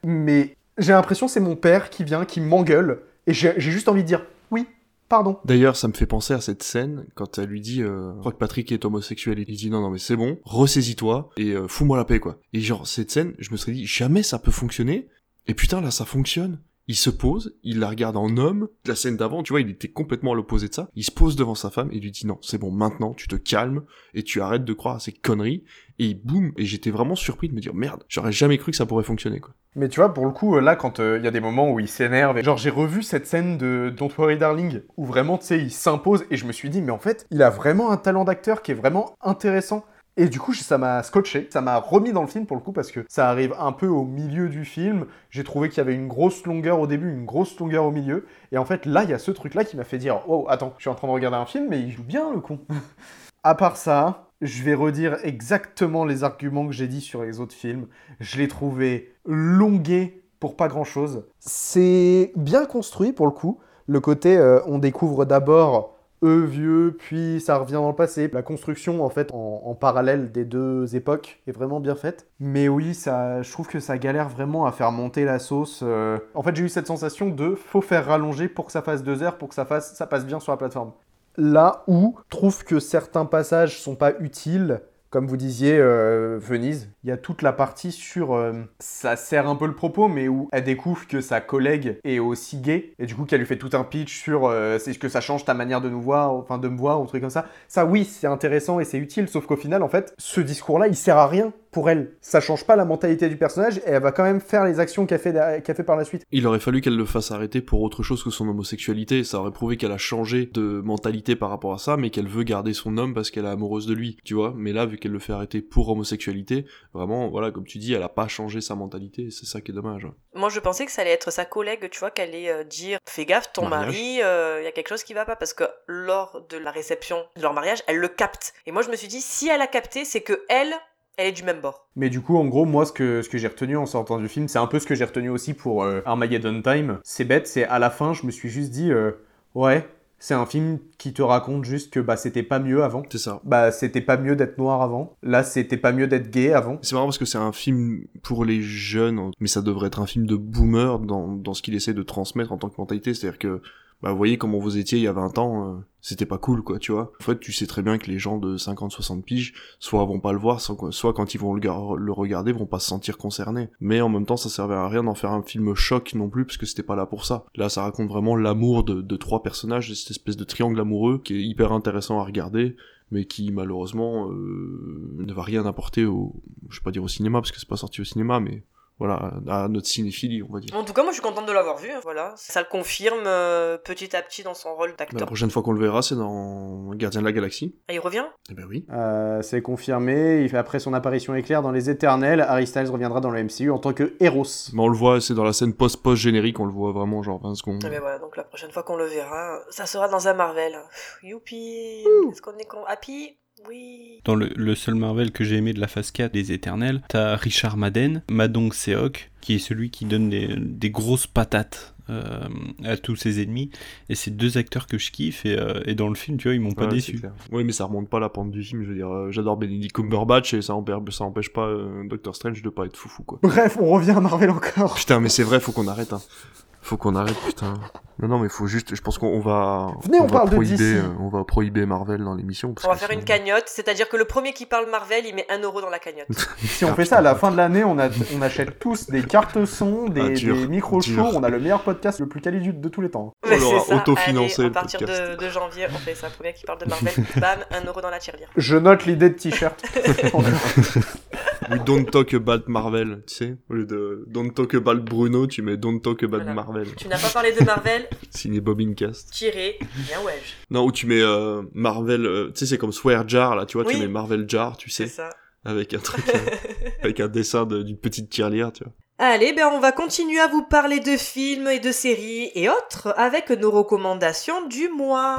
mais j'ai l'impression c'est mon père qui vient, qui m'engueule, et j'ai juste envie de dire oui, pardon. D'ailleurs, ça me fait penser à cette scène quand elle lui dit euh, Je crois que Patrick est homosexuel. Il dit Non, non, mais c'est bon, ressaisis-toi et euh, fous-moi la paix, quoi. Et genre, cette scène, je me serais dit Jamais ça peut fonctionner. Et putain, là, ça fonctionne. Il se pose, il la regarde en homme. La scène d'avant, tu vois, il était complètement à l'opposé de ça. Il se pose devant sa femme et lui dit Non, c'est bon, maintenant, tu te calmes et tu arrêtes de croire à ces conneries. Et boum, et j'étais vraiment surpris de me dire Merde, j'aurais jamais cru que ça pourrait fonctionner, quoi. Mais tu vois, pour le coup, euh, là, quand il y a des moments où il s'énerve, genre j'ai revu cette scène de Don't Worry Darling, où vraiment, tu sais, il s'impose, et je me suis dit, mais en fait, il a vraiment un talent d'acteur qui est vraiment intéressant. Et du coup, ça m'a scotché, ça m'a remis dans le film pour le coup, parce que ça arrive un peu au milieu du film. J'ai trouvé qu'il y avait une grosse longueur au début, une grosse longueur au milieu. Et en fait, là, il y a ce truc-là qui m'a fait dire, oh, attends, je suis en train de regarder un film, mais il joue bien, le con. à part ça, je vais redire exactement les arguments que j'ai dit sur les autres films. Je l'ai trouvé longué pour pas grand chose. C'est bien construit pour le coup. Le côté, euh, on découvre d'abord eux vieux, puis ça revient dans le passé. La construction, en fait, en, parallèle des deux époques est vraiment bien faite. Mais oui, ça, je trouve que ça galère vraiment à faire monter la sauce. euh. En fait, j'ai eu cette sensation de faut faire rallonger pour que ça fasse deux heures, pour que ça, fasse, ça passe bien sur la plateforme. Là où trouve que certains passages sont pas utiles, comme vous disiez, euh, Venise, il y a toute la partie sur... euh, ça sert un peu le propos, mais où elle découvre que sa collègue est aussi gay, et du coup qu'elle lui fait tout un pitch sur euh, c'est que ça change ta manière de nous voir, enfin de me voir, ou un truc comme ça. Ça oui, c'est intéressant et c'est utile, sauf qu'au final, en fait, ce discours-là, il sert à rien pour elle. Ça change pas la mentalité du personnage, et elle va quand même faire les actions qu'elle fait, fait par la suite. Il aurait fallu qu'elle le fasse arrêter pour autre chose que son homosexualité. Ça aurait prouvé qu'elle a changé de mentalité par rapport à ça, mais qu'elle veut garder son homme parce qu'elle est amoureuse de lui, tu vois. Mais là, vu qu'elle le fait arrêter pour homosexualité, vraiment, voilà, comme tu dis, elle a pas changé sa mentalité. C'est ça qui est dommage. Moi, je pensais que ça allait être sa collègue, tu vois, qu'elle allait euh, dire Fais gaffe, ton Mariage. mari, euh, il y a quelque chose qui va pas. Parce que lors de la réception de leur mariage, elle le capte. Et moi, je me suis dit Si elle a capté, c'est que elle, elle est du même bord. Mais du coup, en gros, moi, ce que, ce que j'ai retenu en sortant du film, c'est un peu ce que j'ai retenu aussi pour euh, Armageddon Time. C'est bête, c'est à la fin, je me suis juste dit, euh, ouais, c'est un film qui te raconte juste que bah c'était pas mieux avant. C'est ça. Bah c'était pas mieux d'être noir avant. Là, c'était pas mieux d'être gay avant. C'est marrant parce que c'est un film pour les jeunes, mais ça devrait être un film de boomer dans, dans ce qu'il essaie de transmettre en tant que mentalité. C'est-à-dire que bah, voyez comment vous étiez il y a 20 ans, euh, c'était pas cool, quoi, tu vois. En fait, tu sais très bien que les gens de 50, 60 piges, soit vont pas le voir, soit, quand ils vont le, le regarder, vont pas se sentir concernés. Mais en même temps, ça servait à rien d'en faire un film choc non plus, parce que c'était pas là pour ça. Là, ça raconte vraiment l'amour de, de trois personnages, cette espèce de triangle amoureux, qui est hyper intéressant à regarder, mais qui, malheureusement, euh, ne va rien apporter au, je vais pas dire au cinéma, parce que c'est pas sorti au cinéma, mais voilà, à notre cinéphilie, on va dire. En tout cas, moi je suis contente de l'avoir vu. hein, Voilà, ça le confirme euh, petit à petit dans son rôle La d'acteur. prochaine fois qu'on le verra, c'est dans Gardien de la Galaxie. Ah, il revient? Eh ben oui. Euh, c'est confirmé. Il fait après son apparition éclair dans Les Éternels, Harry Styles reviendra dans le MCU en tant que Eros. Mais on le voit, c'est dans la scène post-post-générique, on le voit vraiment genre 20 secondes. Ah, mais voilà, donc la prochaine fois qu'on le verra, ça sera dans un Marvel. Pff, Youpi Est-ce qu'on est con Happy? Oui Dans le, le seul Marvel que j'ai aimé de la phase 4 des Éternels, t'as Richard Madden, Madong Seok, qui est celui qui donne des, des grosses patates euh, à tous ses ennemis. Et c'est deux acteurs que je kiffe, et, euh, et dans le film, tu vois, ils m'ont pas Ouais, déçu. Oui, mais ça remonte pas la pente du film, je veux dire, euh, j'adore Benedict Cumberbatch et ça, empêche, ça empêche pas euh, Doctor Strange de pas être foufou, quoi. Bref, on revient à Marvel encore. Putain, mais c'est vrai, faut qu'on arrête, hein. Faut qu'on arrête, putain. Non, non, mais faut juste, je pense qu'on on va, Venez, on va parle de prohiber, DC. euh, on va prohiber Marvel dans l'émission. On va faire une cagnotte, c'est-à-dire que le premier qui parle Marvel, il met 1 euro dans la cagnotte. Si on fait ça à la fin de l'année, on, a- on achète tous des cartes son, des, Ah, des micros dur. chauds, on a le meilleur podcast le plus quali de tous les temps. Mais l'aura autofinancé, à partir podcast. de, de janvier, on fait ça. Le premier qui parle de Marvel, bam, 1 euro dans la tirelire. Je note l'idée de t-shirt. Oui, don't talk about Marvel, tu sais. Au lieu de don't talk about Bruno, tu mets don't talk about Voilà. Marvel. Tu n'as pas parlé de Marvel, Signé Bobincast. tiré, bien ouais. Non, ou tu mets euh, Marvel, euh, tu sais, c'est comme Swear Jar, là, tu vois, Oui. tu mets Marvel Jar, tu sais. C'est ça. Avec un truc, euh, avec un dessin de- d'une petite tirelire, tu vois. Allez, ben on va continuer à vous parler de films et de séries et autres avec nos recommandations du mois.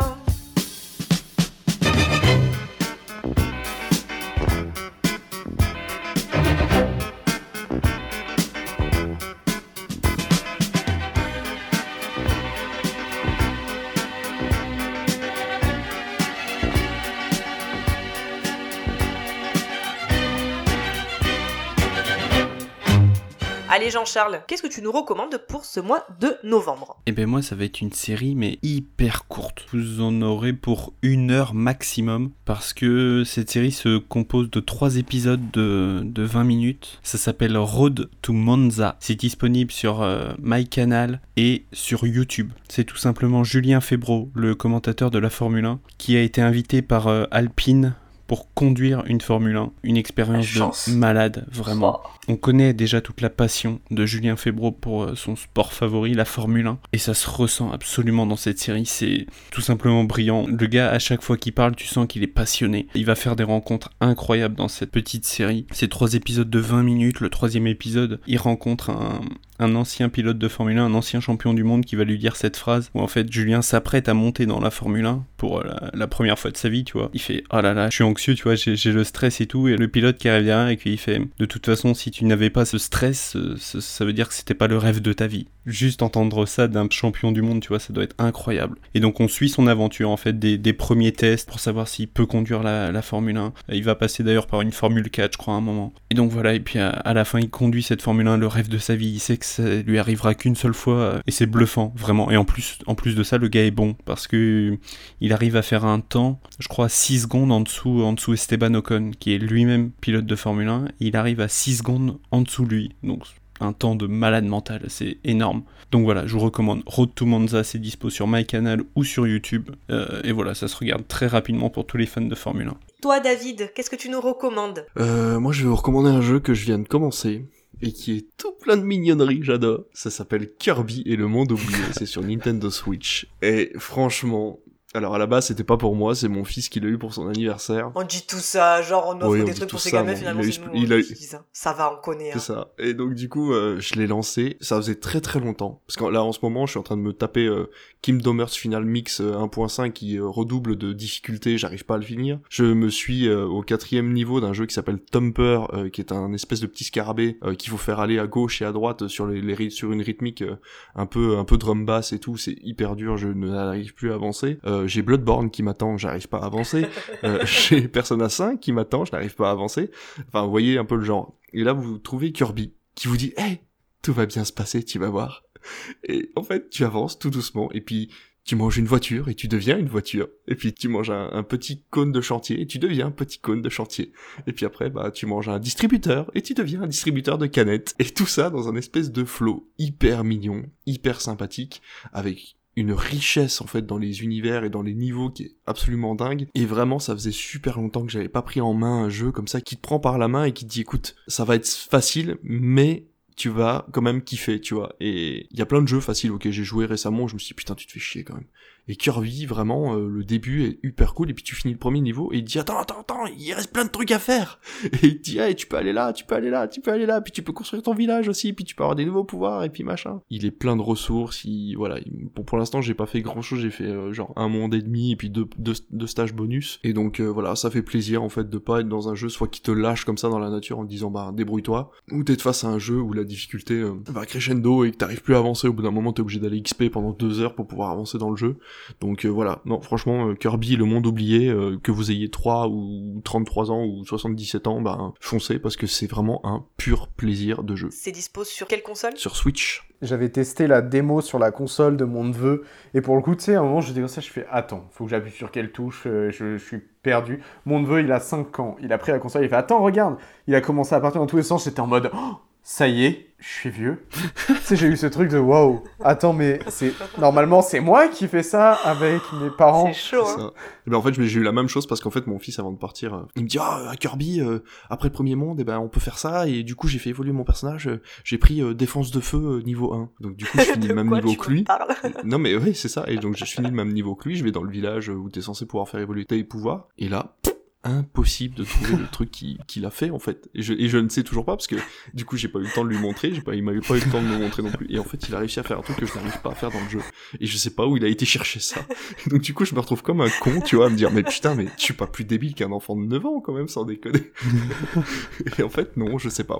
Allez Jean-Charles, qu'est-ce que tu nous recommandes pour ce mois de novembre? Et ben moi ça va être une série mais hyper courte. Vous en aurez pour une heure maximum parce que cette série se compose de trois épisodes de, de 20 minutes. Ça s'appelle Road to Monza. C'est disponible sur euh, MyCanal et sur YouTube. C'est tout simplement Julien Febro, le commentateur de la Formule 1, qui a été invité par euh, Alpine pour conduire une Formule 1. Une expérience de malade, vraiment. On connaît déjà toute la passion de Julien Febro pour euh, son sport favori, la Formule 1, et ça se ressent absolument dans cette série, c'est tout simplement brillant. Le gars, à chaque fois qu'il parle, tu sens qu'il est passionné. Il va faire des rencontres incroyables dans cette petite série. C'est trois épisodes de 20 minutes, le troisième épisode, il rencontre un, un ancien pilote de Formule 1, un ancien champion du monde qui va lui dire cette phrase où en fait Julien s'apprête à monter dans la Formule 1 pour euh, la, première fois de sa vie, tu vois. Il fait oh là là, je suis anxieux, tu vois, j'ai le stress et tout. Et le pilote qui arrive derrière et qui il fait de toute façon, si tu n'avais pas ce stress, euh, ça veut dire que c'était pas le rêve de ta vie. Juste entendre ça d'un champion du monde, tu vois, ça doit être incroyable. Et donc on suit son aventure en fait des, premiers tests pour savoir s'il peut conduire la, Formule 1. Il va passer d'ailleurs par une Formule 4, je crois, à un moment. Et donc voilà, et puis à, la fin, il conduit cette Formule 1, le rêve de sa vie. Il sait que ça lui arrivera qu'une seule fois, euh, et c'est bluffant, vraiment. Et en plus, en plus de ça, le gars est bon parce que il arrive à faire un temps, je crois, 6 secondes en dessous, en dessous Esteban Ocon, qui est lui-même pilote de Formule 1. Et il arrive à 6 secondes en dessous lui. Donc un temps de malade mental, c'est énorme. Donc voilà, je vous recommande Road to Monza, c'est dispo sur MyCanal ou sur YouTube. Euh, et voilà, ça se regarde très rapidement pour tous les fans de Formule 1. Toi David, qu'est-ce que tu nous recommandes? Euh, moi, je vais vous recommander un jeu que je viens de commencer et qui est tout plein de mignonneries, j'adore. Ça s'appelle Kirby et le monde oublié. c'est sur Nintendo Switch. Et franchement, alors à la base, c'était pas pour moi, c'est mon fils qui l'a eu pour son anniversaire. On dit tout ça, genre on offre Oui, on des trucs pour ses ça, gamins, bon, finalement il a c'est eu- nous il hein, a eu- qui disent. Ça va, on connaît. C'est hein. ça. Et donc du coup, euh, je l'ai lancé. Ça faisait très très longtemps. Parce que là, en ce moment, je suis en train de me taper euh, Kingdom Hearts Final Mix euh, 1.5 qui euh, redouble de difficulté. J'arrive pas à le finir. Je me suis au quatrième niveau d'un jeu qui s'appelle Thumper, euh, qui est un espèce de petit scarabée qu'il faut faire aller à gauche et à droite sur les, sur une rythmique un peu un peu drum bass et tout. C'est hyper dur. Je n'arrive plus à avancer. Euh, J'ai Bloodborne qui m'attend. J'arrive pas à avancer. Euh, J'ai Persona 5 qui m'attend. Je n'arrive pas à avancer. Enfin, vous voyez un peu le genre. Et là, vous trouvez Kirby qui vous dit, hey, tout va bien se passer, tu vas voir. Et en fait, tu avances tout doucement, et puis tu manges une voiture et tu deviens une voiture. Et puis tu manges un, un petit cône de chantier et tu deviens un petit cône de chantier. Et puis après, bah, tu manges un distributeur et tu deviens un distributeur de canettes. Et tout ça dans un espèce de flow hyper mignon, hyper sympathique, avec une richesse en fait dans les univers et dans les niveaux qui est absolument dingue et vraiment ça faisait super longtemps que j'avais pas pris en main un jeu comme ça qui te prend par la main et qui te dit écoute ça va être facile mais tu vas quand même kiffer, tu vois. Et il y a plein de jeux faciles auxquels j'ai joué récemment, je me suis dit, putain, tu te fais chier quand même. Et Kirby, vraiment, euh, le début est hyper cool, et puis tu finis le premier niveau, et il dit, attends, attends, attends, il reste plein de trucs à faire. Et il dit, hey, tu peux aller là, tu peux aller là, tu peux aller là, puis tu peux construire ton village aussi, puis tu peux avoir des nouveaux pouvoirs, et puis machin. Il est plein de ressources, il, voilà, il- pour, pour l'instant, j'ai pas fait grand chose, j'ai fait euh, genre un monde et demi, et puis deux, deux, stages bonus. Et donc, euh, voilà, ça fait plaisir, en fait, de pas être dans un jeu, soit qui te lâche comme ça dans la nature en te disant, bah, débrouille-toi, ou d'être face à un jeu où la difficulté va crescendo et que t'arrives plus à avancer, au bout d'un moment, t'es obligé d'aller XP pendant deux heures pour pouvoir avancer dans le jeu. Donc euh, voilà, non, franchement, euh, Kirby, le monde oublié, euh, que vous ayez 3 ou 33 ans ou 77 ans, bah foncez parce que c'est vraiment un pur plaisir de jeu. C'est dispo sur quelle console? Sur Switch. J'avais testé la démo sur la console de mon neveu, et pour le coup, tu sais, à un moment, j'étais comme ça, je fais Attends, faut que j'appuie sur quelle touche, euh, je, je suis perdu. Mon neveu, il a 5 ans, il a pris la console, il fait Attends, regarde Il a commencé à partir dans tous les sens, j'étais en mode Oh, Ça y est, je suis vieux. tu sais, j'ai eu ce truc de Waouh, attends, mais c'est normalement, c'est moi qui fais ça avec mes parents. C'est chaud, hein. ça. Et ben en fait j'ai eu la même chose parce qu'en fait mon fils avant de partir euh, il me dit ah à Kirby euh, après le premier monde et ben on peut faire ça et du coup j'ai fait évoluer mon personnage euh, j'ai pris euh, défense de feu niveau 1 donc du coup je finis le même quoi niveau tu que lui non mais oui c'est ça et donc je finis le même niveau que lui je vais dans le village où t'es censé pouvoir faire évoluer tes pouvoirs et là pff, impossible de trouver le truc qui- qu'il a fait en fait. Et je, et je ne sais toujours pas parce que du coup j'ai pas eu le temps de lui montrer j'ai pas il m'a eu pas eu le temps de me montrer non plus. Et en fait il a réussi à faire un truc que je n'arrive pas à faire dans le jeu. Et je sais pas où il a été chercher ça. Donc du coup je me retrouve comme un con tu vois à me dire mais putain mais je suis pas plus débile qu'un enfant de 9 ans quand même sans déconner. Et en fait non je sais pas.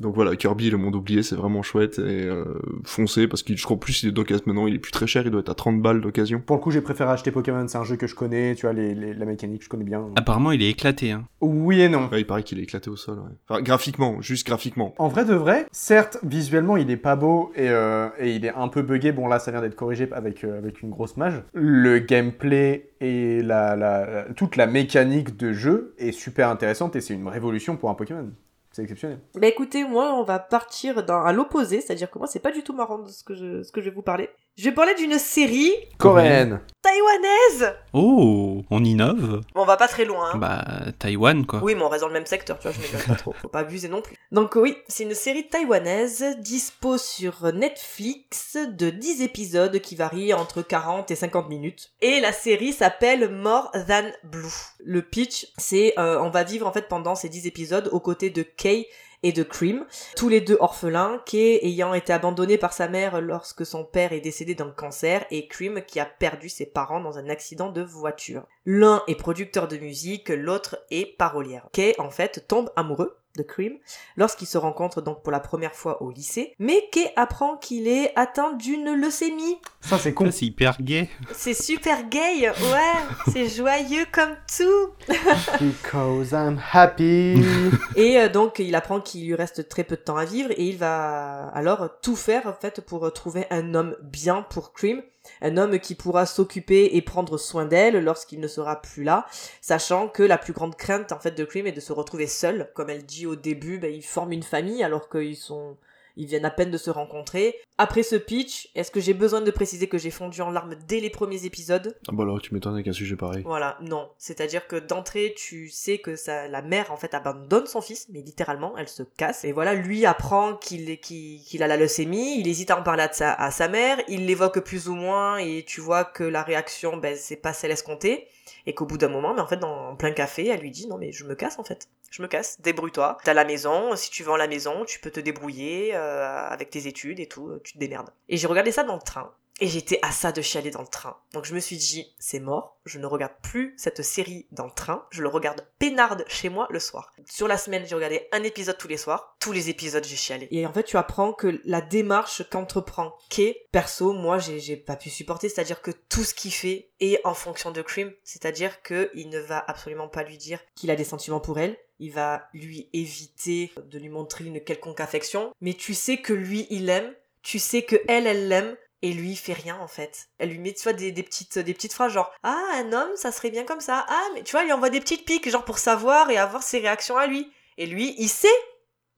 Donc voilà Kirby le monde oublié c'est vraiment chouette et euh, foncez parce que je crois plus il est d'occasion maintenant il est plus très cher il doit être à 30 balles d'occasion. Pour le coup, j'ai préféré acheter Pokémon, c'est un jeu que je connais, tu vois, les, les- la mécanique, je connais bien. Apparemment, il est éclaté. Hein. Oui et non. Ouais, il paraît qu'il est éclaté au sol ouais. enfin graphiquement juste graphiquement En vrai de vrai, certes, visuellement, il est pas beau et, euh, et il est un peu buggé. Bon, là, ça vient d'être corrigé avec, euh, avec une grosse mage. Le gameplay et la, la- la- toute la mécanique de jeu est super intéressante et c'est une révolution pour un Pokémon. C'est exceptionnel. Bah écoutez, moi, on va partir dans, à l'opposé, c'est-à-dire que moi, c'est pas du tout marrant de ce que je, ce que je vais vous parler. Je vais parler d'une série Coréenne. taïwanaise Oh, on innove. Bon, on va pas très loin, hein. Bah, Taïwan, quoi. Oui, mais on reste dans le même secteur, tu vois, je m'éloigne pas trop, faut pas abuser non plus. Donc oui, c'est une série taïwanaise, dispo sur Netflix, de 10 épisodes qui varient entre 40 et 50 minutes. Et la série s'appelle More Than Blue. Le pitch, c'est euh, on va vivre en fait pendant ces 10 épisodes aux côtés de Kay et de Cream, tous les deux orphelins, Kay ayant été abandonné par sa mère lorsque son père est décédé d'un cancer et Cream qui a perdu ses parents dans un accident de voiture. L'un est producteur de musique, l'autre est parolière. Kay en fait tombe amoureux de Cream lorsqu'ils se rencontrent donc pour la première fois au lycée, mais Kay apprend qu'il est atteint d'une leucémie. Ça, c'est con. C'est hyper gay. C'est super gay, ouais, c'est joyeux comme tout. Because I'm happy. Et euh, donc il apprend qu'il lui reste très peu de temps à vivre et il va alors tout faire en fait pour trouver un homme bien pour Cream, un homme qui pourra s'occuper et prendre soin d'elle lorsqu'il ne sera plus là, sachant que la plus grande crainte en fait de Cream est de se retrouver seule, comme elle dit au début, ben, ils forment une famille alors qu'ils sont ils viennent à peine de se rencontrer. Après ce pitch, est-ce que j'ai besoin de préciser que j'ai fondu en larmes dès les premiers épisodes? Ah bah là tu m'étonnes avec un sujet pareil voilà, non. C'est-à-dire que d'entrée, tu sais que ça, la mère, en fait, abandonne son fils, mais littéralement, elle se casse. Et voilà, lui apprend qu'il est- qu'il qu'il a la leucémie, il hésite à en parler à sa, à sa mère, il l'évoque plus ou moins, et tu vois que la réaction, ben, c'est pas celle escomptée. Et qu'au bout d'un moment, mais en fait, dans plein café, elle lui dit, non, mais je me casse, en fait. Je me casse, débrouille-toi. T'as la maison, si tu vends la maison, tu peux te débrouiller euh, avec tes études et tout, tu te démerdes. Et j'ai regardé ça dans le train. Et j'étais à ça de chialer dans le train. Donc je me suis dit, c'est mort, je ne regarde plus cette série dans le train, je le regarde peinarde chez moi le soir. Sur la semaine, j'ai regardé un épisode tous les soirs, tous les épisodes j'ai chialé. Et en fait, tu apprends que la démarche qu'entreprend Kay, perso, moi j'ai pas pu supporter, c'est-à-dire que tout ce qu'il fait est en fonction de Cream, c'est-à-dire que il ne va absolument pas lui dire qu'il a des sentiments pour elle, il va lui éviter de lui montrer une quelconque affection, mais tu sais que lui il aime, tu sais que elle elle l'aime, Et lui, il fait rien en fait. Elle lui met, tu vois, des, petites, des petites phrases genre Ah, un homme, ça serait bien comme ça. Ah, mais tu vois, il lui envoie des petites piques, genre pour savoir et avoir ses réactions à lui. Et lui, il sait,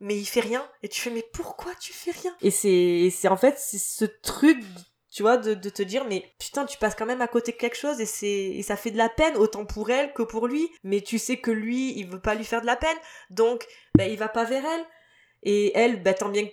mais il fait rien. Et tu fais Mais pourquoi tu fais rien? Et c'est, c'est en fait, c'est ce truc tu vois, de, de, te dire, mais putain, tu passes quand même à côté de quelque chose et c'est, ça fait de la peine, autant pour elle que pour lui, mais tu sais que lui, il veut pas lui faire de la peine, donc, ben, il va pas vers elle. Et elle, ben, tant bien que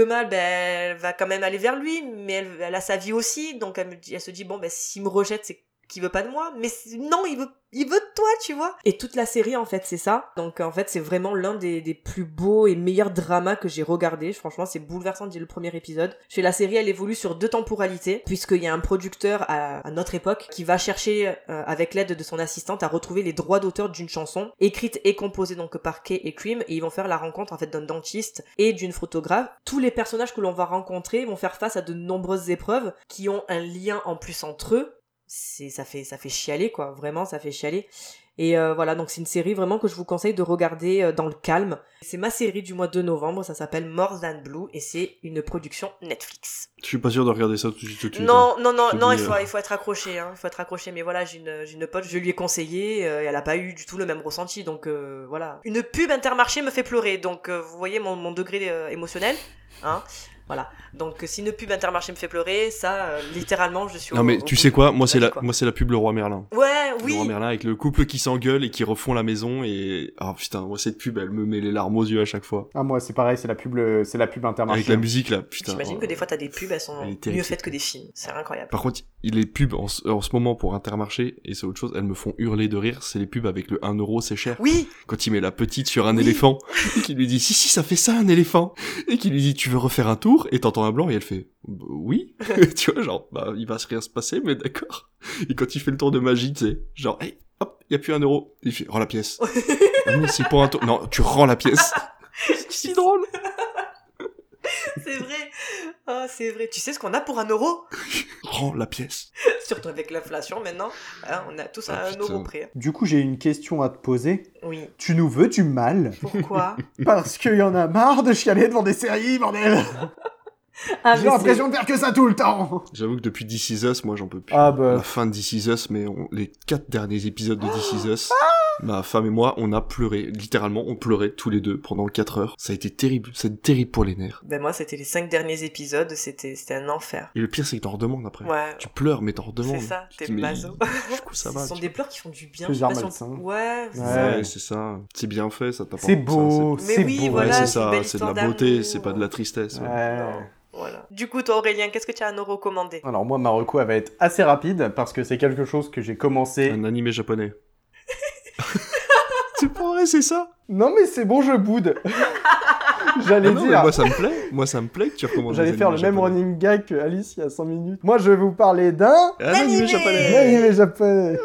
mal, ben, elle va quand même aller vers lui, mais elle, elle a sa vie aussi, donc elle, elle se dit, bon, ben, s'il me rejette, c'est qu'il veut pas de moi, mais non, il veut, il veut de toi, tu vois. Et toute la série, en fait, c'est ça. Donc, en fait, c'est vraiment l'un des, des, plus beaux et meilleurs dramas que j'ai regardé. Franchement, c'est bouleversant dès le premier épisode. Chez la série, elle évolue sur deux temporalités, puisqu'il y a un producteur à, à, notre époque qui va chercher, euh, avec l'aide de son assistante, à retrouver les droits d'auteur d'une chanson, écrite et composée donc par Kay et Cream, et ils vont faire la rencontre, en fait, d'un dentiste et d'une photographe. Tous les personnages que l'on va rencontrer vont faire face à de nombreuses épreuves qui ont un lien en plus entre eux c'est ça fait ça fait chialer quoi. Vraiment ça fait chialer. Et euh, voilà. Donc c'est une série vraiment que je vous conseille de regarder euh, dans le calme. C'est ma série du mois de novembre. Ça s'appelle More Than Blue et c'est une production Netflix. Je suis pas sûr de regarder ça tout de suite non hein. non non non il faut il faut être accroché hein, il faut être accroché. Mais voilà j'ai une j'ai une pote je lui ai conseillé euh, et elle a pas eu du tout le même ressenti. Donc voilà. Une pub Intermarché me fait pleurer. Donc vous voyez mon, mon degré émotionnel hein voilà. Donc si une pub Intermarché me fait pleurer, ça, euh, littéralement, je suis. Non mais tu sais quoi, moi c'est la, moi c'est la pub Le Roi Merlin. Ouais, oui. Le Roi Merlin avec le couple qui s'engueule et qui refont la maison et ah putain, moi cette pub, elle me met les larmes aux yeux à chaque fois. Ah moi c'est pareil, c'est la pub, c'est la pub Intermarché. Avec la musique là, putain. J'imagine que des fois t'as des pubs, elles sont mieux faites que des films. C'est incroyable. Par contre, les pubs en, en, ce moment pour Intermarché et c'est autre chose, elles me font hurler de rire. C'est les pubs avec le 1 euro, c'est cher. Oui. Quand il met la petite sur un oui. éléphant et qui lui dit si si ça fait ça un éléphant et qui lui dit tu veux refaire un tour? Et t'entends un blanc et elle fait bah, oui. Tu vois genre bah il va rien se passer mais d'accord. Et quand il fait le tour de magie tu sais genre hey, hop il y a plus un euro. Il fait rends la pièce. Ah, mais c'est pour un tour. Non tu rends la pièce. C'est si drôle c'est vrai. Oh, c'est vrai. Tu sais ce qu'on a pour un euro rends la pièce. Surtout avec l'inflation maintenant. Hein, on a tous ah, un euro près. Du coup j'ai une question à te poser. Oui. Tu nous veux du mal pourquoi parce qu'il y en a marre de chialer devant des séries bordel. Ah, J'ai l'impression de faire que ça tout le temps. J'avoue que depuis This Is Us, moi j'en peux plus. Ah bah. La fin de This Is Us, mais on... les quatre derniers épisodes de This Is Us, ma femme et moi, on a pleuré. Littéralement, on pleurait tous les deux pendant 4 heures. Ça a été terrible. C'est terrible pour les nerfs. Ben moi, c'était les cinq derniers épisodes. C'était c'était un enfer. Et le pire, c'est que t'en redemandes après. Ouais. Tu pleures, mais t'en redemandes. C'est ça. T'es maso. Du coup, ça va. Ce sont des pleurs qui font du bien. Si on... on... Ouais. Ouais, c'est ça. C'est bien fait, ça t'apporte. C'est beau. Mais c'est oui, beau. voilà. Ouais, c'est ça. C'est de la beauté. C'est pas de la tristesse. Ouais. Non. Voilà. Du coup, toi, Aurélien, qu'est-ce que tu as à nous recommander? Alors, moi, Marocco, elle va être assez rapide parce que c'est quelque chose que j'ai commencé. Un animé japonais. C'est pas vrai, c'est ça? Non, mais c'est bon, je boude. J'allais Ah non, mais dire. moi ça me plaît. Moi ça me plaît que tu recommandes. J'allais faire le même japonais. running gag que Alice il y a 5 minutes. Moi, je vais vous parler d'un. Un animé japonais. Un animé japonais.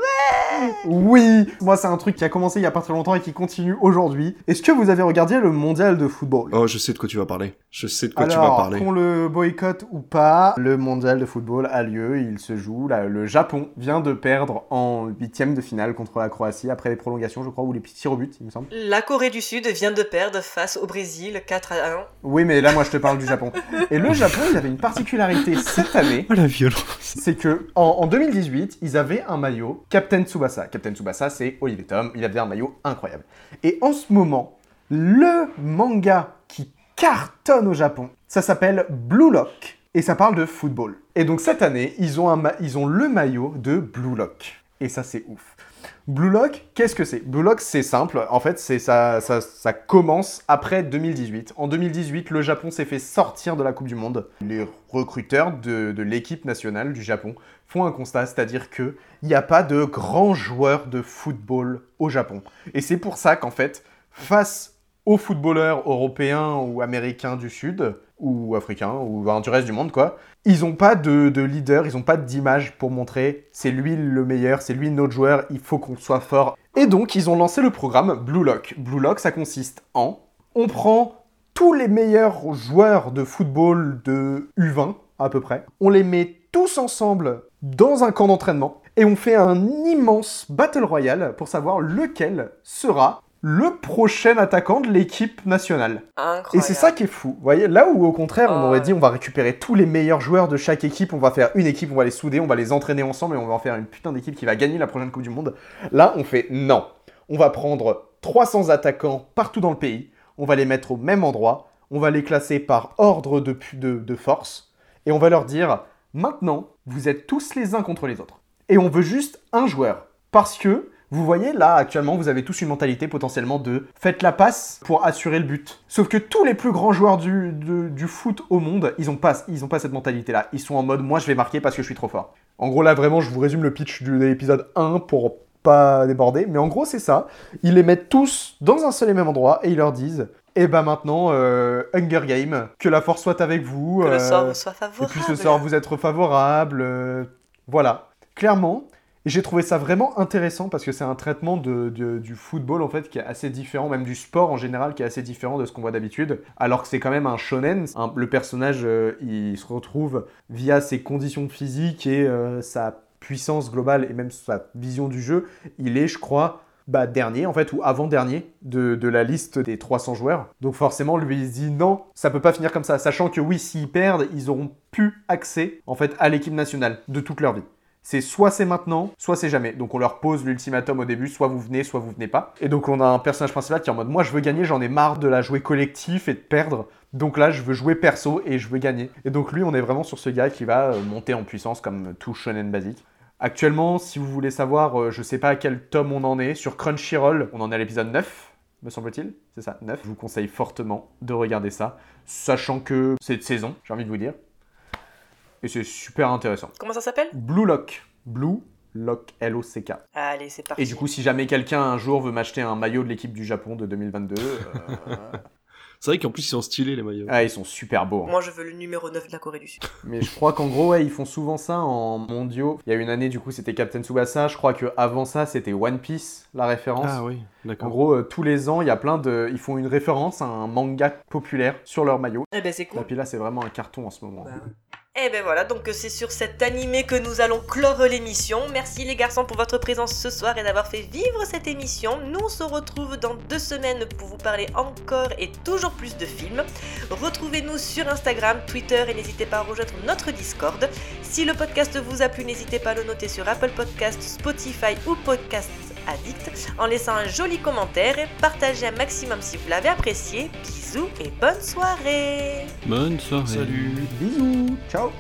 Oui Moi, c'est un truc qui a commencé il y a pas très longtemps et qui continue aujourd'hui. Est-ce que vous avez regardé le mondial de football? Oh, je sais de quoi tu vas parler. Je sais de quoi tu vas Alors, parler. qu'on le boycotte ou pas, le mondial de football a lieu, il se joue. Là, le Japon vient de perdre en huitième de finale contre la Croatie après les prolongations, je crois, ou les petits rebuts, il me semble. La Corée du Sud vient de perdre face au Brésil 4 à 1. Oui, mais là, moi, je te parle du Japon. Et le Japon, il avait une particularité cette année. Oh la violence. C'est que en, en 2018, ils avaient un maillot Captain Tsubasa. Captain Tsubasa, c'est Olivier Tom. Il avait un maillot incroyable. Et en ce moment, le manga cartonne au Japon, ça s'appelle Blue Lock. Et ça parle de football. Et donc cette année, ils ont, un le maillot de Blue Lock. Et ça, c'est ouf. Blue Lock, qu'est-ce que c'est? Blue Lock, c'est simple. En fait, ça, ça, ça commence après 2018. En 2018, le Japon s'est fait sortir de la Coupe du Monde. Les recruteurs de, l'équipe nationale du Japon font un constat, c'est-à-dire que il n'y a pas de grands joueurs de football au Japon. Et c'est pour ça qu'en fait, face aux footballeurs européens ou américains du Sud, ou africains, ou du reste du monde, quoi, ils n'ont pas de, de leader, ils n'ont pas d'image pour montrer c'est lui le meilleur, c'est lui notre joueur, il faut qu'on soit fort. Et donc, ils ont lancé le programme Blue Lock. Blue Lock, ça consiste en on prend tous les meilleurs joueurs de football de U20, à peu près, on les met tous ensemble dans un camp d'entraînement et on fait un immense battle royale pour savoir lequel sera le prochain attaquant de l'équipe nationale. Incroyable. Et c'est ça qui est fou. Vous voyez, là où au contraire, on Oh, aurait dit on va récupérer tous les meilleurs joueurs de chaque équipe, on va faire une équipe, on va les souder, on va les entraîner ensemble et on va en faire une putain d'équipe qui va gagner la prochaine Coupe du Monde. Là, on fait non. On va prendre 300 attaquants partout dans le pays, on va les mettre au même endroit, on va les classer par ordre de, de force et on va leur dire maintenant, vous êtes tous les uns contre les autres. Et on veut juste un joueur. Parce que, vous voyez, là, actuellement, vous avez tous une mentalité potentiellement de faites la passe pour assurer le but. Sauf que tous les plus grands joueurs du, de- du foot au monde, ils ont pas, ils ont pas cette mentalité-là. Ils sont en mode moi, je vais marquer parce que je suis trop fort. En gros, là, vraiment, je vous résume le pitch de l'épisode 1 pour pas déborder. Mais en gros, c'est ça. Ils les mettent tous dans un seul et même endroit et ils leur disent et ben maintenant, euh, Hunger Game, que la force soit avec vous. Que le euh, sort vous soit Et favorable. puis ce sort vous être favorable. euh, voilà. Clairement. Et j'ai trouvé ça vraiment intéressant parce que c'est un traitement de, du football en fait qui est assez différent, même du sport en général qui est assez différent de ce qu'on voit d'habitude. Alors que c'est quand même un shonen. Le personnage, euh, il se retrouve via ses conditions physiques et euh, sa puissance globale et même sa vision du jeu, il est, je crois, bah, dernier en fait ou avant-dernier de, de la liste des 300 joueurs. Donc forcément lui il dit non, ça peut pas finir comme ça, sachant que oui s'ils perdent, ils auront plus accès en fait à l'équipe nationale de toute leur vie. C'est soit c'est maintenant, soit c'est jamais. Donc on leur pose l'ultimatum au début, soit vous venez, soit vous venez pas. Et donc on a un personnage principal qui est en mode moi je veux gagner, j'en ai marre de la jouer collectif et de perdre. Donc là je veux jouer perso et je veux gagner. Et donc lui on est vraiment sur ce gars qui va euh, monter en puissance comme tout shonen basique. Actuellement, si vous voulez savoir, euh, je sais pas à quel tome on en est, sur Crunchyroll, on en est à l'épisode 9, me semble-t-il. C'est ça, 9. Je vous conseille fortement de regarder ça, sachant que c'est de saison, j'ai envie de vous dire. Et c'est super intéressant. Comment ça s'appelle? Blue Lock. Blue Lock, L-O-C-K. Allez, c'est parti. Et du coup, si jamais quelqu'un un jour veut m'acheter un maillot de l'équipe du Japon de 2022, euh, C'est vrai qu'en plus ils sont stylés les maillots. ah, ils sont super beaux. hein. Moi, je veux le numéro 9 de la Corée du Sud. Mais je crois qu'en gros, ouais, ils font souvent ça en mondiaux. Il y a une année, du coup, c'était Captain Tsubasa. Je crois que avant ça, c'était One Piece, la référence. Ah oui, En d'accord. gros, euh, tous les ans, il y a plein de. Ils font une référence à un manga populaire sur leur maillot. Eh ben, c'est Et cool. puis là, c'est vraiment un carton en ce moment. Eh ben voilà, donc c'est sur cet animé que nous allons clore l'émission. Merci les garçons pour votre présence ce soir et d'avoir fait vivre cette émission. Nous on se retrouve dans deux semaines pour vous parler encore et toujours plus de films. Retrouvez-nous sur Instagram, Twitter et n'hésitez pas à rejoindre notre Discord. Si le podcast vous a plu, n'hésitez pas à le noter sur Apple Podcasts, Spotify ou Podcast Addict en laissant un joli commentaire et partagez un maximum si vous l'avez apprécié. Bisous et bonne soirée Bonne soirée. Salut. Bisous, ciao